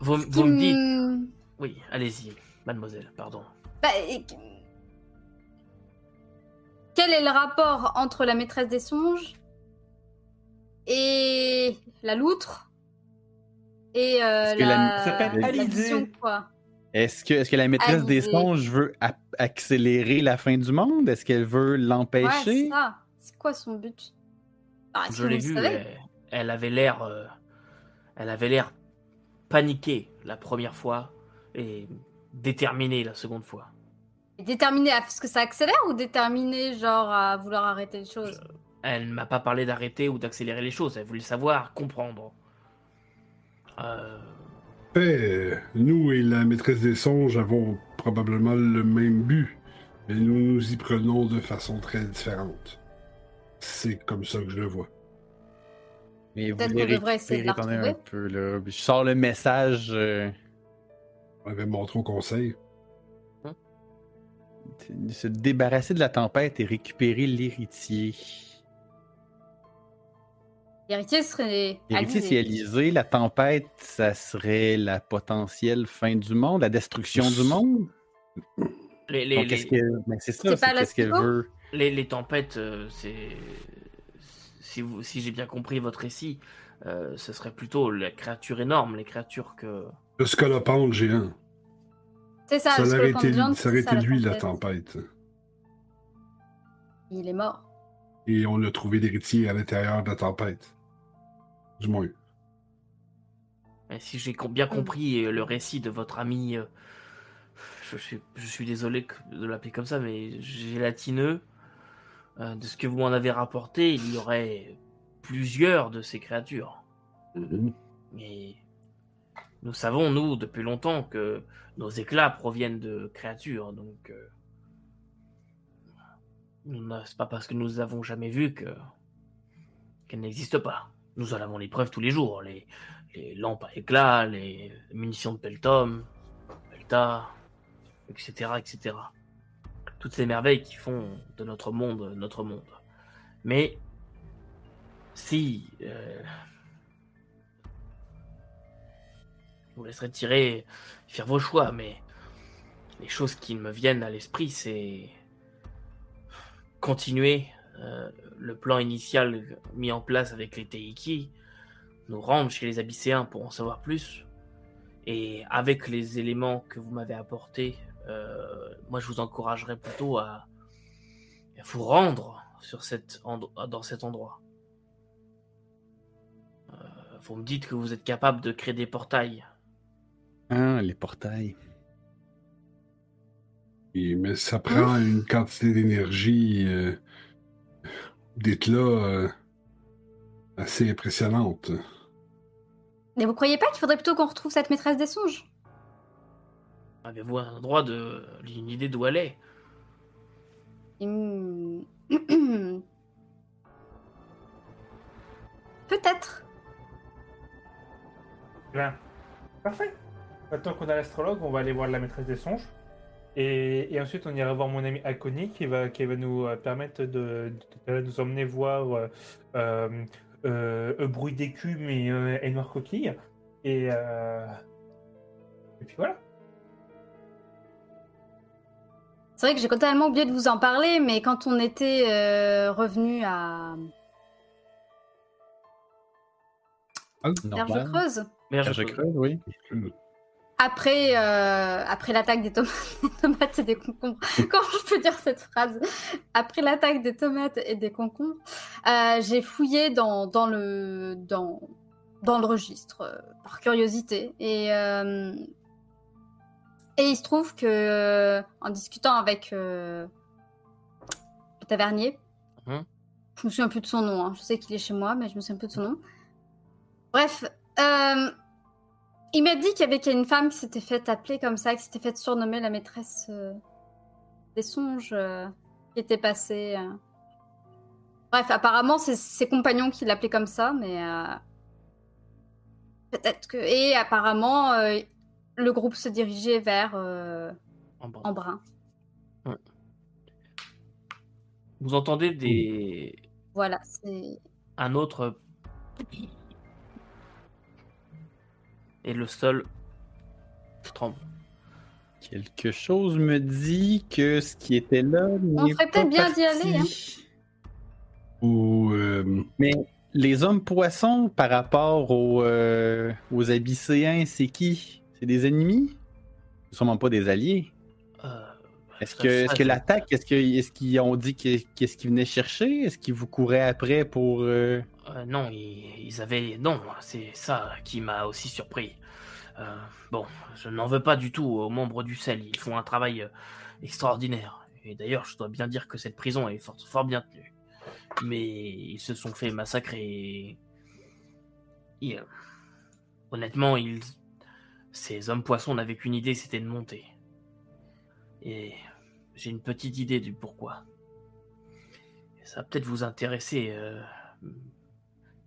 Vous, vous me dites. Oui, allez-y, mademoiselle, pardon. Bah, et- Quel est le rapport entre la maîtresse des songes et la loutre et euh, la- s'appelle Alizée. quoi? Est-ce que, est que la maîtresse des Alizée. songes veut accélérer la fin du monde? Est-ce qu'elle veut Ouais, l'empêcher? c'est ça. C'est quoi son but? Ah, Je l'ai vu, elle, elle avait l'air. euh, elle avait l'air paniquée la première fois et déterminée la seconde fois. Déterminé à ce que ça accélère ou déterminé genre à vouloir arrêter les choses? Elle ne m'a pas parlé d'arrêter ou d'accélérer les choses, elle voulait savoir, comprendre. Euh, Nous et la maîtresse des songes avons probablement le même but, mais nous nous y prenons de façon très différente. C'est comme ça que je le vois. Mais vous Peut-être qu'on devrait essayer de la un peu, là. Je sors le message. euh, On avait montré au conseil. de se débarrasser de la tempête et récupérer l'héritier. L'héritier serait. L'héritier, c'est. La tempête, ça serait la potentielle fin du monde, la destruction du monde? les, les, les- qu'est-ce qu'elle... ben, c'est ça, C'est qu'est-ce qu'elle veut? les- les tempêtes, euh, c'est. Si, vous- si j'ai bien compris votre récit, euh, ce serait plutôt les créatures énormes, les créatures que. Le scolopendre géant. C'est ça, Ça le aurait été, Giant, ça aurait été lui la tempête. Il est mort. Et on a trouvé l'héritier à l'intérieur de la tempête. Du moins. Et si j'ai bien compris euh, le récit de votre ami, euh, je suis, je suis désolé de l'appeler comme ça, mais gélatineux, euh, de ce que vous m'en avez rapporté, il y aurait plusieurs de ces créatures. Et nous savons, nous, depuis longtemps, que nos éclats proviennent de créatures, donc euh, c'est pas parce que nous avons jamais vu que qu'elles n'existent pas. Nous en avons les preuves tous les jours, les, lampes à éclats, les munitions de Peltom, Pelta, etc., etc. Toutes ces merveilles qui font de notre monde notre monde. Mais si euh, je vous laisserai tirer, faire vos choix, mais les choses qui me viennent à l'esprit, c'est continuer euh, le plan initial mis en place avec les Teiki, nous rendre chez les Abysséens pour en savoir plus, et avec les éléments que vous m'avez apportés, euh, moi je vous encouragerais plutôt à, vous rendre sur dans cet endroit. Euh, vous me dites que vous êtes capable de créer des portails. Ah, les portails. Et- mais ça prend une quantité d'énergie, euh, d'éclat euh, assez impressionnante. Mais vous croyez pas qu'il faudrait plutôt qu'on retrouve cette maîtresse des songes? Avez-vous un endroit de une idée d'où elle est? Hmm. Peut-être. Bien. Parfait. Maintenant qu'on a l'astrologue, on va aller voir la maîtresse des songes. Et, et ensuite, on ira voir mon ami Akoni qui va, qui va nous euh, permettre de, de- de nous emmener voir euh, euh, euh, Bruit d'écume et, euh, et Noir Coquille. Et, euh, et puis voilà. C'est vrai que j'ai totalement oublié de vous en parler, mais quand on était euh, revenu à Berge Normal. Creuse, Merde, Berge creuse, oui. Après, euh, après l'attaque des, tom- des tomates et des concombres, comment je peux dire cette phrase? Après l'attaque des tomates et des concombres, euh, j'ai fouillé dans, dans, le, dans, dans le registre euh, par curiosité. Et, euh, et il se trouve que, euh, en discutant avec euh, le tavernier, Mhm. je me souviens plus de son nom, hein. je sais qu'il est chez moi, mais je me souviens plus de son nom. Bref, euh, il m'a dit qu'il y avait une femme qui s'était fait appeler comme ça, qui s'était fait surnommer la maîtresse euh, des songes, euh, qui était passée. euh. Bref, apparemment, c'est ses compagnons qui l'appelaient comme ça, mais peut-être que. Et apparemment, le groupe se dirigeait vers. Embrun. Vous entendez des, Voilà, c'est. un autre. Et le sol tremble. Quelque chose me dit que ce qui était là. On ferait peut-être bien d'y aller, hein. Ou. euh, Mais les hommes poissons par rapport aux, euh, aux abysséens, c'est qui? C'est des ennemis? Sûrement pas des alliés. Euh, Est-ce ça- que, ça, est-ce que je- l'attaque, est-ce que- est-ce qu'ils ont dit que- qu'est-ce qu'ils venaient chercher? Est-ce qu'ils vous couraient après pour. euh, Euh, non, ils, avaient. Non, c'est ça qui m'a aussi surpris. Euh, bon, je n'en veux pas du tout aux membres du sel. Ils font un travail euh, extraordinaire. Et d'ailleurs, je dois bien dire que cette prison est fort, bien tenue. Mais ils se sont fait massacrer. et- honnêtement, ces hommes poissons n'avaient qu'une idée, c'était de monter. Et j'ai une petite idée du pourquoi. Ça va peut-être vous intéresser.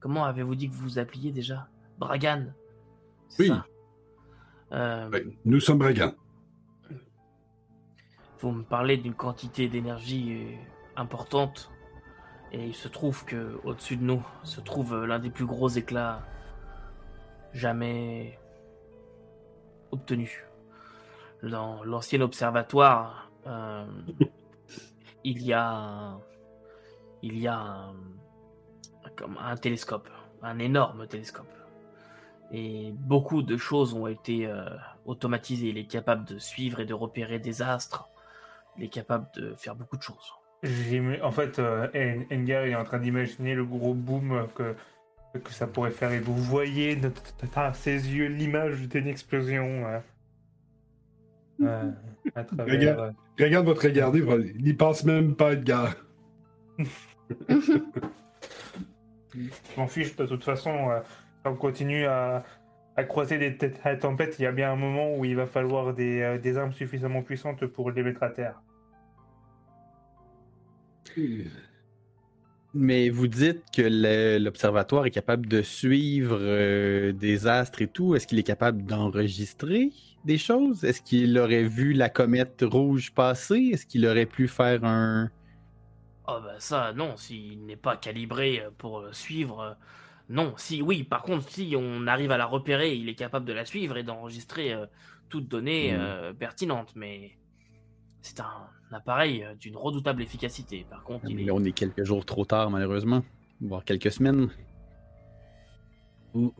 Comment avez-vous dit que vous vous appeliez déjà? Bragan Oui. ça Euh, ben, nous sommes brigands. Vous me parlez d'une quantité d'énergie euh, importante. Et il se trouve que au-dessus de nous se trouve euh, l'un des plus gros éclats jamais obtenus. Dans l'ancien observatoire, euh, il y a il y a un, comme un télescope, un énorme télescope. Et beaucoup de choses ont été euh, automatisées. Il est capable de suivre et de repérer des astres. Il est capable de faire beaucoup de choses. En fait, euh, En- Engar est en train d'imaginer le gros boom que, que ça pourrait faire. Et vous voyez à ses yeux l'image d'une explosion. euh, euh, à travers, Regarde. euh, Regarde votre regarder, il n'y passe même pas Edgar. Je m'en fiche de toute façon. euh, on continue à, croiser des têtes il y a bien un moment où il va falloir des, euh, des armes suffisamment puissantes pour les mettre à terre. Mais vous dites que l'observatoire est capable de suivre euh, des astres et tout. Est-ce qu'il est capable d'enregistrer des choses? Est-ce qu'il aurait vu la comète rouge passer? Est-ce qu'il aurait pu faire un. Oh bah ça, non, s'il n'est pas calibré euh, pour euh, suivre, euh, non. Si, oui, par contre, si on arrive à la repérer, il est capable de la suivre et d'enregistrer euh, toute donnée euh, pertinente, mais c'est un appareil d'une redoutable efficacité. Par contre, il est... Là, on est quelques jours trop tard, malheureusement. Voire quelques semaines. il,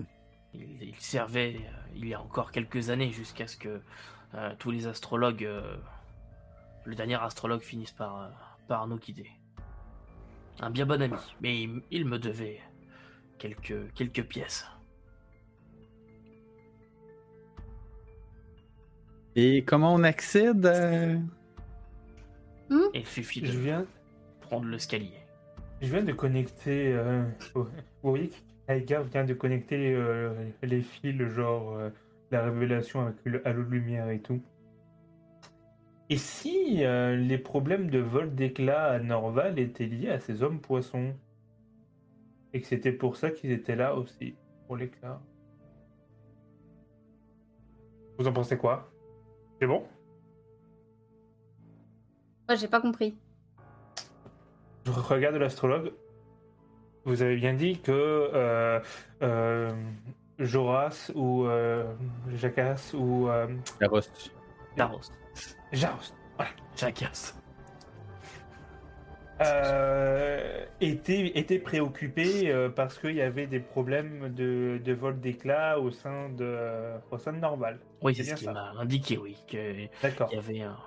il servait euh, il y a encore quelques années jusqu'à ce que euh, tous les astrologues, euh, le dernier astrologue finisse par, euh, par nous quitter. Un bien bon ami, mais il, il me devait quelques, quelques pièces. Et comment on accède à... Et il suffit Je de viens, prendre l'escalier. je viens de connecter. euh, vous voyez qu'Aïgar vient de connecter euh, les fils, genre euh, la révélation avec le halo de lumière et tout. Et si euh, les problèmes de vol d'éclat à Norval étaient liés à ces hommes poissons? Et que c'était pour ça qu'ils étaient là aussi, pour l'éclat? Vous en pensez quoi? C'est bon? Ouais, j'ai pas compris. Je regarde l'astrologue. Vous avez bien dit que euh, euh, Joras ou euh, Jacas ou euh, Carros? Taros, Jaros Jackass. euh, étaient, étaient préoccupés euh, parce qu'il y avait des problèmes de, de vol d'éclat au sein de au sein de Norval. Oui, C'est ce qu'il m'a indiqué, oui, qu'il D'accord. y avait un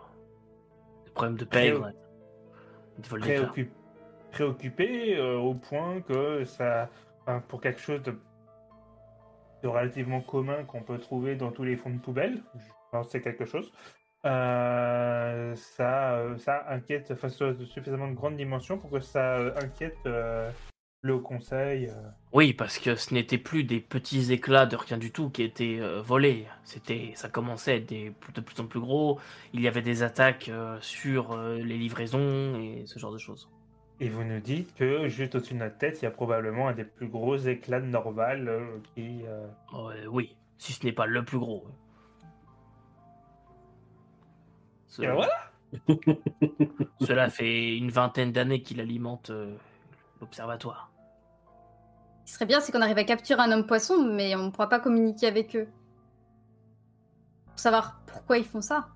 des problèmes de pègre, de vol d'éclat. Préoccup- préoccupé euh, au point que ça, enfin, pour quelque chose de, de relativement commun qu'on peut trouver dans tous les fonds de poubelle, que c'est quelque chose, euh, ça, euh, ça inquiète, enfin, ça a suffisamment de grande dimension pour que ça euh, inquiète euh, le Conseil. Oui, parce que ce n'était plus des petits éclats de rien du tout qui étaient euh, volés. C'était, ça commençait à être des, de plus en plus gros. Il y avait des attaques sur les livraisons et ce genre de choses. Et vous nous dites que juste au-dessus de notre tête, il y a probablement un des plus gros éclats de Norval qui. euh, Euh, oui, si ce n'est pas le plus gros. Et ben voilà Cela fait une vingtaine d'années qu'il alimente euh, l'observatoire. Ce qui serait bien, c'est qu'on arrive à capturer un homme poisson, mais on ne pourra pas communiquer avec eux. Pour savoir pourquoi ils font ça.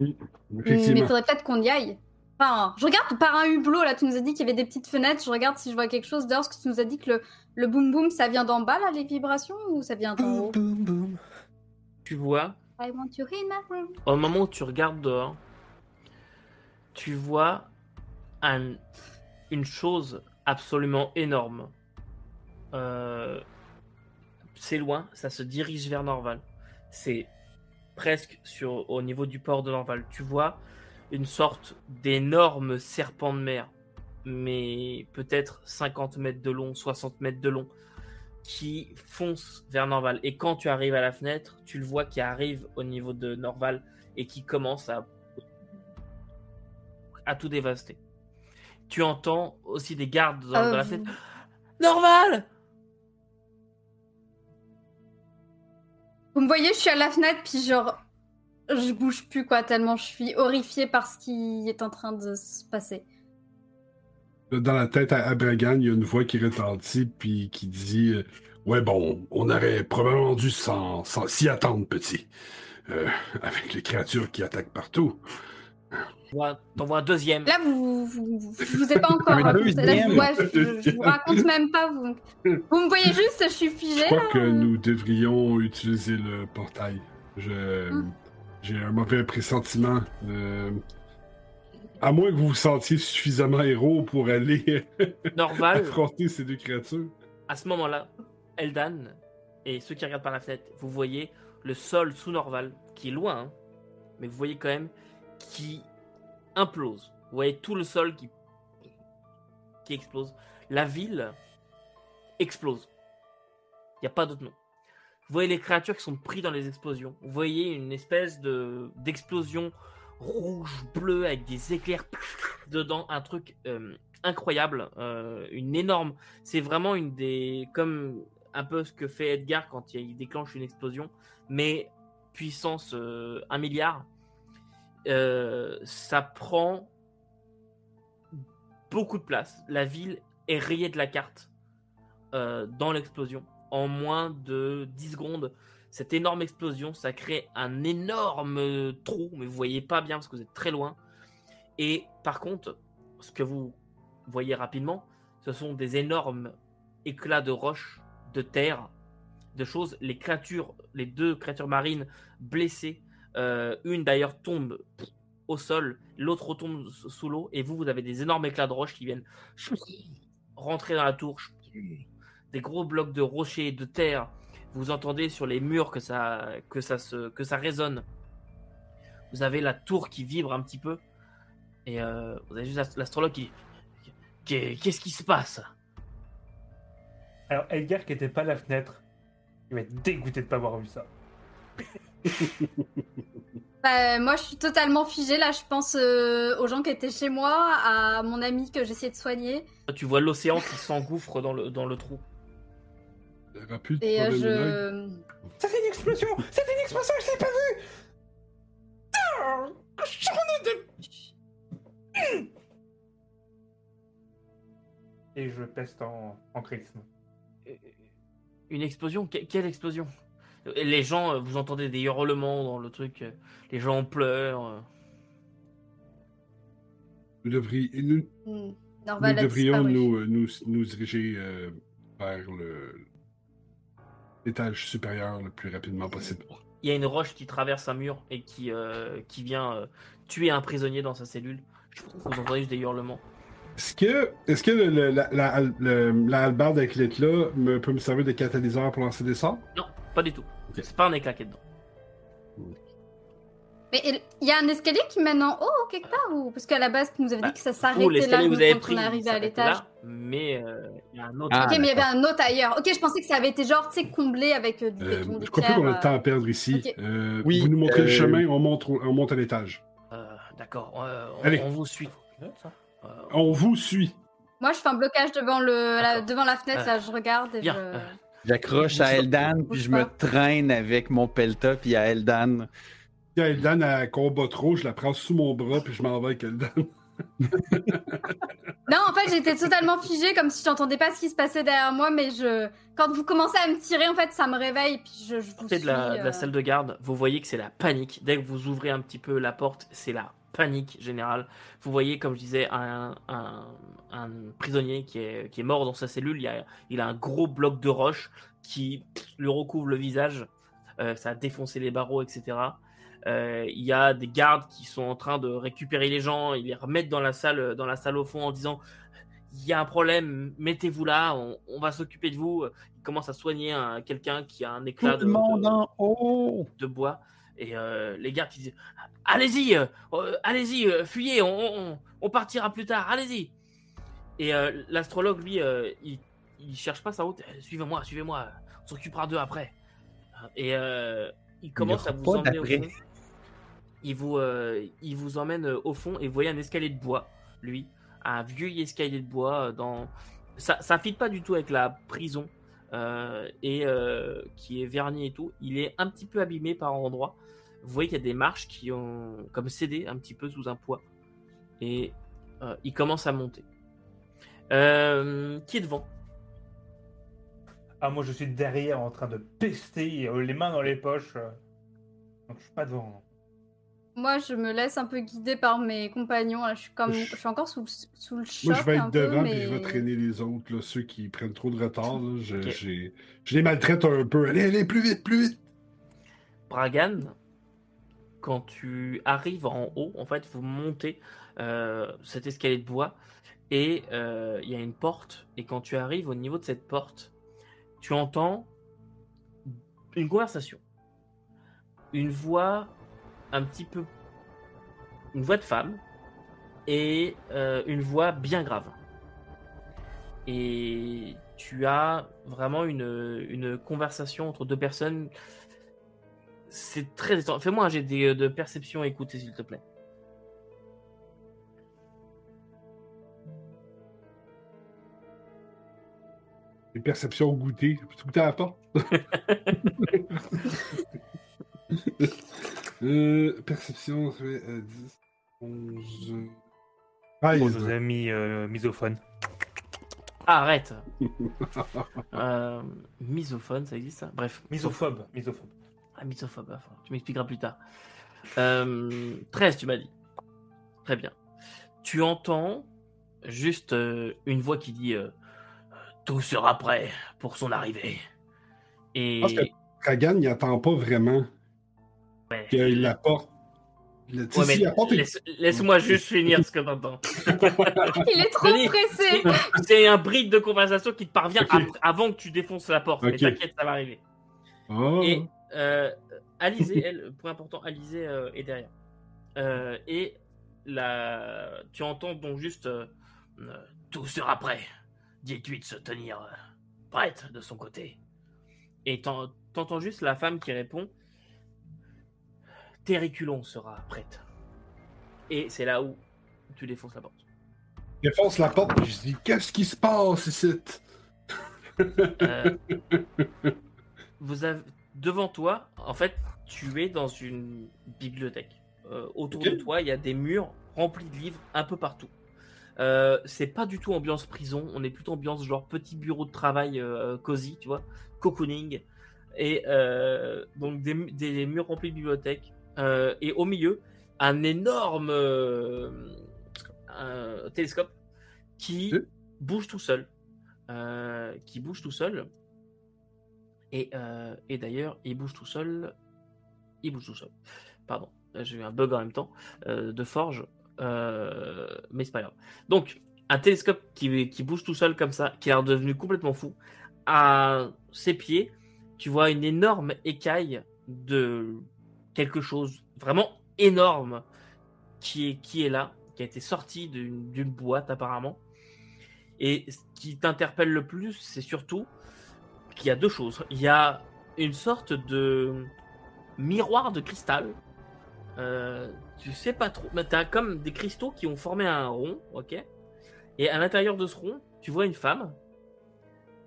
Mais il Effectivement. faudrait peut-être qu'on y aille. Enfin, je regarde par un hublot, là, tu nous as dit qu'il y avait des petites fenêtres, je regarde si je vois quelque chose. D'ailleurs, ce que tu nous as dit que le, le boom boom, ça vient d'en bas, là, les vibrations, ou ça vient d'en haut? Boum, boum. Tu vois, I au moment où tu regardes dehors, tu vois un- une chose absolument énorme. Euh, c'est loin, ça se dirige vers Norval. C'est presque sur, au niveau du port de Norval. Tu vois une sorte d'énorme serpent de mer, mais peut-être 50 mètres de long, 60 mètres de long, qui fonce vers Norval. Et quand tu arrives à la fenêtre, tu le vois qui arrive au niveau de Norval et qui commence à, à tout dévaster. Tu entends aussi des gardes dans, Euh, dans la vous- fenêtre. Norval Vous me voyez, je suis à la fenêtre, puis genre, je bouge plus, quoi, tellement je suis horrifiée par ce qui est en train de se passer. Dans la tête à Abragan, il y a une voix qui retentit puis qui dit euh, Ouais, bon, on aurait probablement dû s'y attendre, petit. Euh, avec les créatures qui attaquent partout. T'en vois- vois un deuxième. Là, vous, vous, vous, je vous ai pas encore. Là, je, je, je vous raconte même pas. Vous, vous me voyez juste, je suis Je figée. crois là. que nous devrions utiliser le portail. Je- Hmm. J'ai un mauvais pressentiment. Euh, à moins que vous vous sentiez suffisamment héros pour aller Norval, affronter ces deux créatures. à ce moment-là, Eldan et ceux qui regardent par la fenêtre, vous voyez le sol sous Norval, qui est loin, hein, mais vous voyez quand même qui implose. Vous voyez tout le sol qui, qui explose. La ville explose. Il n'y a pas d'autre nom. Vous voyez les créatures qui sont prises dans les explosions. Vous voyez une espèce de d'explosion rouge, bleu, avec des éclairs dedans. Un truc euh, incroyable. euh, une énorme c'est vraiment une des comme un peu ce que fait Edgar quand il déclenche une explosion, mais puissance euh, 1 milliard. Euh, ça prend beaucoup de place. La ville est rayée de la carte dans l'explosion. En moins de 10 secondes, cette énorme explosion, ça crée un énorme trou, mais vous voyez pas bien parce que vous êtes très loin. Et par contre, ce que vous voyez rapidement, ce sont des énormes éclats de roches, de terre, de choses. Les créatures, les deux créatures marines blessées, euh, une d'ailleurs tombe au sol, l'autre retombe sous l'eau, et vous, vous avez des énormes éclats de roches qui viennent rentrer dans la tour, des gros blocs de rochers de terre. Vous entendez sur les murs que ça, que ça, se, que ça résonne. Vous avez la tour qui vibre un petit peu, et euh, vous avez juste l'ast- l'astrologue qui Qu'est- Qu'est-ce qui se passe? Alors, Edgar qui était pas à la fenêtre, il va être dégoûté de pas avoir vu ça. Bah, moi, je suis totalement figée. Là, je pense euh, aux gens qui étaient chez moi, à mon ami que j'essayais de soigner. Tu vois l'océan qui s'engouffre dans le, dans le trou. Il y aura plus de Et euh, problème de langue. je. C'était une explosion C'était une explosion, je l'ai pas vu Ah, de- Et je peste en, en charisme. Euh, Une explosion Que- Quelle explosion? Les gens, euh, vous entendez des hurlements dans le truc. euh, Les gens pleurent. euh. Nous, devrions, nous, Hmm, nous Norval a devrions disparu. nous, euh, nous, nous diriger euh, vers le l'étage supérieur le plus rapidement possible. Il y a une roche qui traverse un mur et qui, euh, qui vient euh, tuer un prisonnier dans sa cellule. Je pense que vous entendez juste des hurlements. Est-ce que, est-ce que le, le- la, la, le- la hallebarde avec me, peut me servir de catalyseur pour lancer des sorts? Non, pas du tout. Ok. C'est pas un éclat qui est dedans. Mais il y a un escalier qui mène en haut, quelque part ou... Parce qu'à la base, tu nous avais Bah, dit que ça s'arrêtait là vous avez quand pris, on arrivé à l'étage. là, mais euh, il y a un autre. Ah, ok, mais il y avait un autre ailleurs. Ok, je pensais que ça avait été genre, tu sais, comblé avec euh, du Euh, béton, je crois pierres. qu'on a le temps à perdre ici. Euh, Oui, vous nous montrez le chemin, on monte, on monte à l'étage. Euh, D'accord, euh, on, Allez. on vous suit. Euh, On vous suit. Moi, je fais un blocage devant, le, la, devant la fenêtre, Euh, là, je regarde et bien, je... euh, J'accroche à Eldan, puis je me traîne avec mon pelta, puis à Eldan. Quand Eldan a combat trop, je la prends sous mon bras puis je m'en vais avec Eldan. Non, en fait, j'étais totalement figée, comme si j'entendais pas ce qui se passait derrière moi, mais je, quand vous commencez à me tirer, en fait, ça me réveille, puis je, je vous Sortez suis. de la, de la euh, salle de garde, vous voyez que c'est la panique. Dès que vous ouvrez un petit peu la porte, c'est la panique générale. Vous voyez, comme je disais, un, un, un prisonnier qui est, qui est mort dans sa cellule. Il, y a, il a un gros bloc de roche qui lui recouvre le visage. Euh, ça a défoncé les barreaux, etc. Euh, il y a des gardes qui sont en train de récupérer les gens, ils les remettent dans la salle, dans la salle au fond en disant il y a un problème, mettez-vous là, on, on va s'occuper de vous. Ils commencent à soigner un- quelqu'un qui a un éclat de, de- haut! de bois. Et euh, les gardes qui disent Allez-y, euh, euh, allez-y, euh, fuyez, on, on- on partira plus tard, allez-y. Et euh, l'astrologue, lui, euh, il, il cherche pas sa route. Euh, Suivez-moi, suivez-moi, on s'occupera d'eux après. Et euh, il commence à vous emmener au fond. Il vous, euh, il vous emmène euh, au fond et vous voyez un escalier de bois, lui, un vieux escalier de bois euh, dans. Ça, ça fit pas du tout avec la prison et qui est verni et tout. Il est un petit peu abîmé par endroits. Vous voyez qu'il y a des marches qui ont comme cédé un petit peu sous un poids et il commence à monter. Qui est devant? Ah, moi, je suis derrière en train de pester, les mains dans les poches. Donc, je suis pas devant. Moi, je me laisse un peu guider par mes compagnons. là. Je suis comme, Je- je suis encore sous, le- sous le choc Moi, je vais être devant mais... puis je vais traîner les autres, là, ceux qui prennent trop de retard. là. Je les maltraite un peu. Allez, allez, plus vite, plus vite! Bragan, quand tu arrives en haut, en fait, vous montez euh, cet escalier de bois et euh, il y a une porte. Et quand tu arrives au niveau de cette porte, tu entends une conversation. Une voix un petit peu. Une voix de femme et euh, une voix bien grave. Et tu as vraiment une, une conversation entre deux personnes c'est très étonnant. Fais-moi un jet de, de perception s'il te plaît. Les perceptions au goûter. Peux-tu goûter à la porte? euh, perception, ça fait euh, 10, 11. Ah, Pour il nos amis euh, misophones. Ah, arrête euh, Misophone, ça existe ça? Bref. Misophobe. Misophobe. Ah, misophobe, enfin, tu m'expliqueras plus tard. Euh, 13, tu m'as dit. Très bien. Tu entends juste euh, une voix qui dit euh, Tout sera prêt pour son arrivée. Et. Parce que- Dragan, il attend pas vraiment Ouais. que la porte. Le, tu sais, Ouais, mais si la porte laisse- Laisse-moi juste finir ce que t'entends. Il est trop pressé. C'est un bride de conversation qui te parvient avant que tu défonces la porte. Mais t'inquiète, ça va arriver. Oh. Et euh, Alizé, elle, point important, Alizé euh, est derrière. Euh, et la... tu entends donc juste euh, euh, Tout sera prêt. Dites-lui de se tenir euh, prête de son côté. Et t'en- t'entends juste la femme qui répond Terriculon sera prête. Et c'est là où tu défonces la porte. Je défonce la porte et je dis Qu'est-ce qui se passe ici? Euh, vous avez devant toi, en fait, tu es dans une bibliothèque. Euh, autour de toi, il y a des murs remplis de livres un peu partout. Euh, c'est pas du tout ambiance prison, on est plutôt ambiance genre petit bureau de travail cosy, tu vois, cocooning. Et donc des murs remplis de bibliothèques. Euh, et au milieu, un énorme euh, un télescope qui Ok. bouge tout seul. Euh, qui bouge tout seul. Et, et d'ailleurs, il bouge tout seul. Il bouge tout seul. Pardon, j'ai eu un bug en même temps de forge. Mais c'est pas grave. Donc, un télescope qui, qui bouge tout seul comme ça, qui est redevenu complètement fou. À ses pieds, tu vois une énorme écaille de quelque chose vraiment énorme qui est, qui est là, qui a été sorti d'une boîte apparemment. Et ce qui t'interpelle le plus, c'est surtout qu'il y a deux choses. Il y a une sorte de miroir de cristal. Euh, tu sais pas trop, mais t'as comme des cristaux qui ont formé un rond, ok? Et à l'intérieur de ce rond, tu vois une femme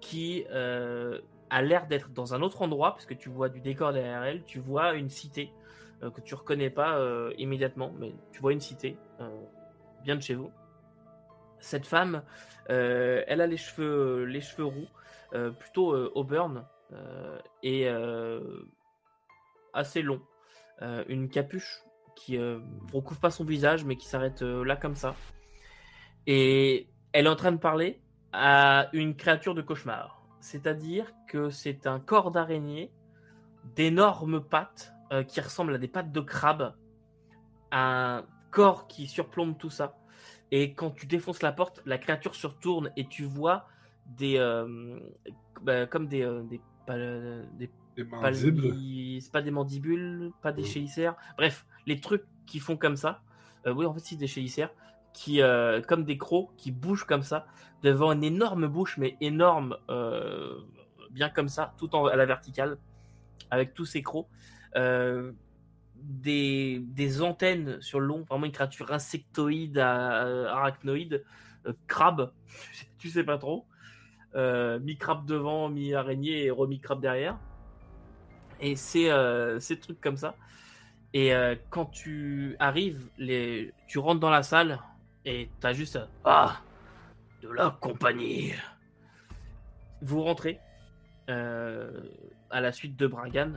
qui euh, a l'air d'être dans un autre endroit, parce que tu vois du décor derrière elle, tu vois une cité que tu reconnais pas euh, immédiatement, mais tu vois une cité, euh, bien de chez vous. cette femme, euh, elle a les cheveux, les cheveux roux, euh, plutôt euh, auburn euh, et euh, assez long. Euh, une capuche qui euh, recouvre pas son visage, mais qui s'arrête euh, là comme ça. Et elle est en train de parler à une créature de cauchemar. C'est-à-dire que c'est un corps d'araignée d'énormes pattes euh, qui ressemblent à des pattes de crabe, un corps qui surplombe tout ça. Et quand tu défonces la porte, la créature se retourne et tu vois des euh, bah, comme des euh, des, pal- des palmi- c'est pas des mandibules, pas des chélicères. Bref, les trucs qui font comme ça. Euh, oui, en fait, c'est des chélicères qui, comme des crocs, qui bougent comme ça devant une énorme bouche, mais énorme, bien comme ça, tout en, à la verticale, avec tous ces crocs. Euh, des, des antennes sur le long, vraiment une créature insectoïde, à- arachnoïde, euh, crabe, tu sais pas trop. Euh, mi-crabe devant, mi-araignée et remi-crabe derrière. Et c'est euh, ces trucs comme ça. Et euh, quand tu arrives, les... tu rentres dans la salle et t'as juste euh, Ah de la compagnie. Vous rentrez euh, à la suite de Bragan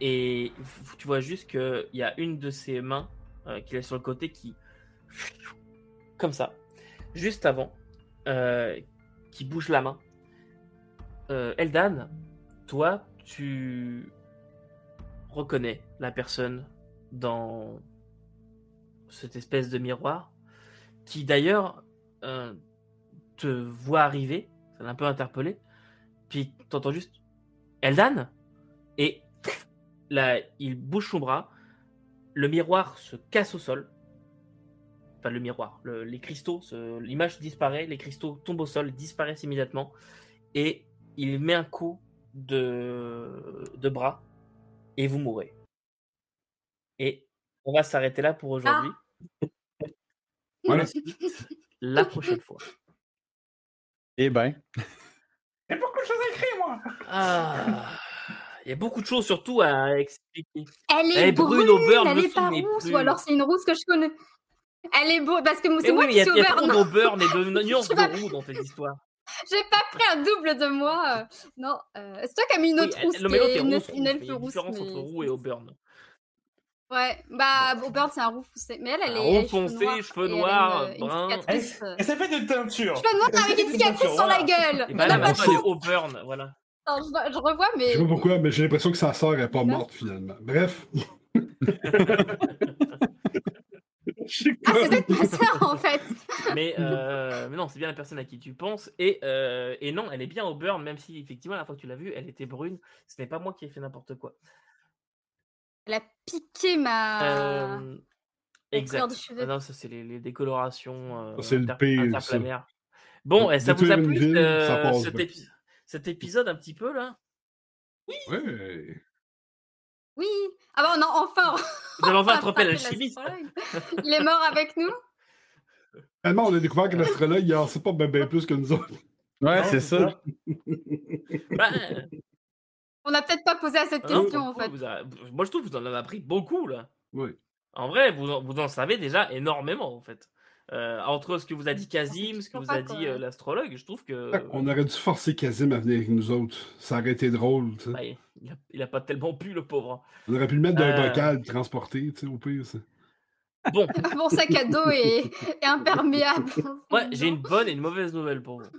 et tu vois juste qu'il y a une de ses mains euh, qu'il a sur le côté qui comme ça juste avant euh, qui bouge la main. Euh, Eldan, toi, tu reconnais la personne dans cette espèce de miroir qui d'ailleurs euh, te voit arriver, ça l'a un peu interpellé, puis t'entends juste Eldan et là il bouge son bras, le miroir se casse au sol, enfin le miroir, le- les cristaux, l'image disparaît, les cristaux tombent au sol, disparaissent immédiatement et il met un coup de, de bras et vous mourrez. Et on va s'arrêter là pour aujourd'hui. Voilà. La prochaine fois. Eh ben, Il y a beaucoup de choses à écrire, moi? Ah, il y a beaucoup de choses surtout à expliquer. Elle Elle est est brune brune, au beurre, elle est pas rousse, plus. ou alors c'est une rousse que je connais. Elle est beau parce que c'est moi oui, il y qui a, suis il y a trop de beurre et de nuances de roux dans tes histoires. J'ai pas pris un double de moi. euh, Non, euh, c'est toi qui as mis une Oui, autre elle- rousse. le qui est une, rousse, une elfe il y a une rousse. différence mais- entre roux et auburn. Ouais, bah au beurre c'est un roux foncé. Mais elle, elle Un est. roux elle a foncé, noirs, cheveux elle a noirs, Et ça fait de teinture. Cheveux noirs Elle avec une cicatrice sur la gueule. Et On bah a là, pas maintenant, elle est auburn, voilà. Je, vois- je revois, Je mais. sais pas pourquoi, mais j'ai l'impression que sa sœur est pas morte finalement. Bref. Je Ah, c'est peut-être ma sœur en fait. Mais, euh, mais non, c'est bien la personne à qui tu penses. Et, euh, et non, elle est bien auburn, même si effectivement, la fois que tu l'as vue, elle était brune. Ce n'est pas moi qui ai fait n'importe quoi. Elle a piqué ma. Euh, couleur exact. de cheveux. Ah non, ça, c'est les, les décolorations euh, Ça, c'est le pire. Bon, ça vous a plu ville, ça passe cet, épi- cet épisode un petit peu là? Oui. Ah bah non, enfin. Vous avez enfin on a attrapé frappé l'alchimiste. Il est mort avec nous. Finalement, on a découvert que l'astrologue, il en sait pas bien ben plus que nous autres. ouais, c'est ça. Bah, On n'a peut-être pas posé à cette Ah non, question en fait. vous a- Moi, je trouve que vous en avez appris beaucoup là. Oui. En vrai, vous en, vous en savez déjà énormément en fait. Euh, entre ce que vous a dit Kazim, ce que vous a dit euh, l'astrologue, je trouve que On aurait dû forcer Kazim à venir avec nous autres. Ça aurait été drôle, tu sais. bah, il, a, il a pas tellement pu le pauvre. On aurait pu le mettre dans un Euh. bocal, le transporter, tu sais, au pire. ça. Bon, Mon sac à dos est, est imperméable. ouais, j'ai une bonne et une mauvaise nouvelle pour vous.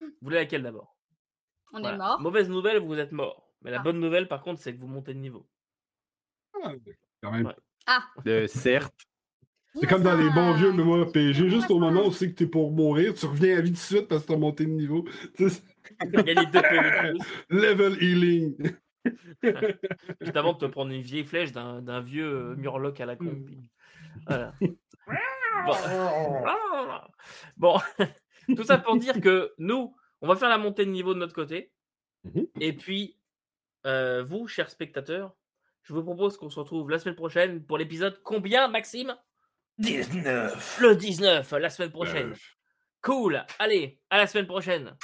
Vous voulez laquelle d'abord? On Voilà. est mort. Mauvaise nouvelle, vous êtes mort. Mais la Ah. bonne nouvelle, par contre, c'est que vous montez de niveau. Ah, quand même. Ouais. Ah. Euh, certes. C'est comme dans les bons vieux mémoires RPG, Ouais, juste au moment où c'est que t'es pour mourir, tu reviens à vie tout de suite parce que t'as monté de niveau. Level healing. Juste avant de te prendre une vieille flèche d'un d'un vieux euh, murloc à la con. puis- Voilà. Bon, Bon. tout ça pour dire que nous, on va faire la montée de niveau de notre côté. Mhm. Et puis, euh, vous, chers spectateurs, je vous propose qu'on se retrouve la semaine prochaine pour l'épisode combien, Maxime? 19. Le 19, la semaine prochaine. Cool. Allez, à la semaine prochaine.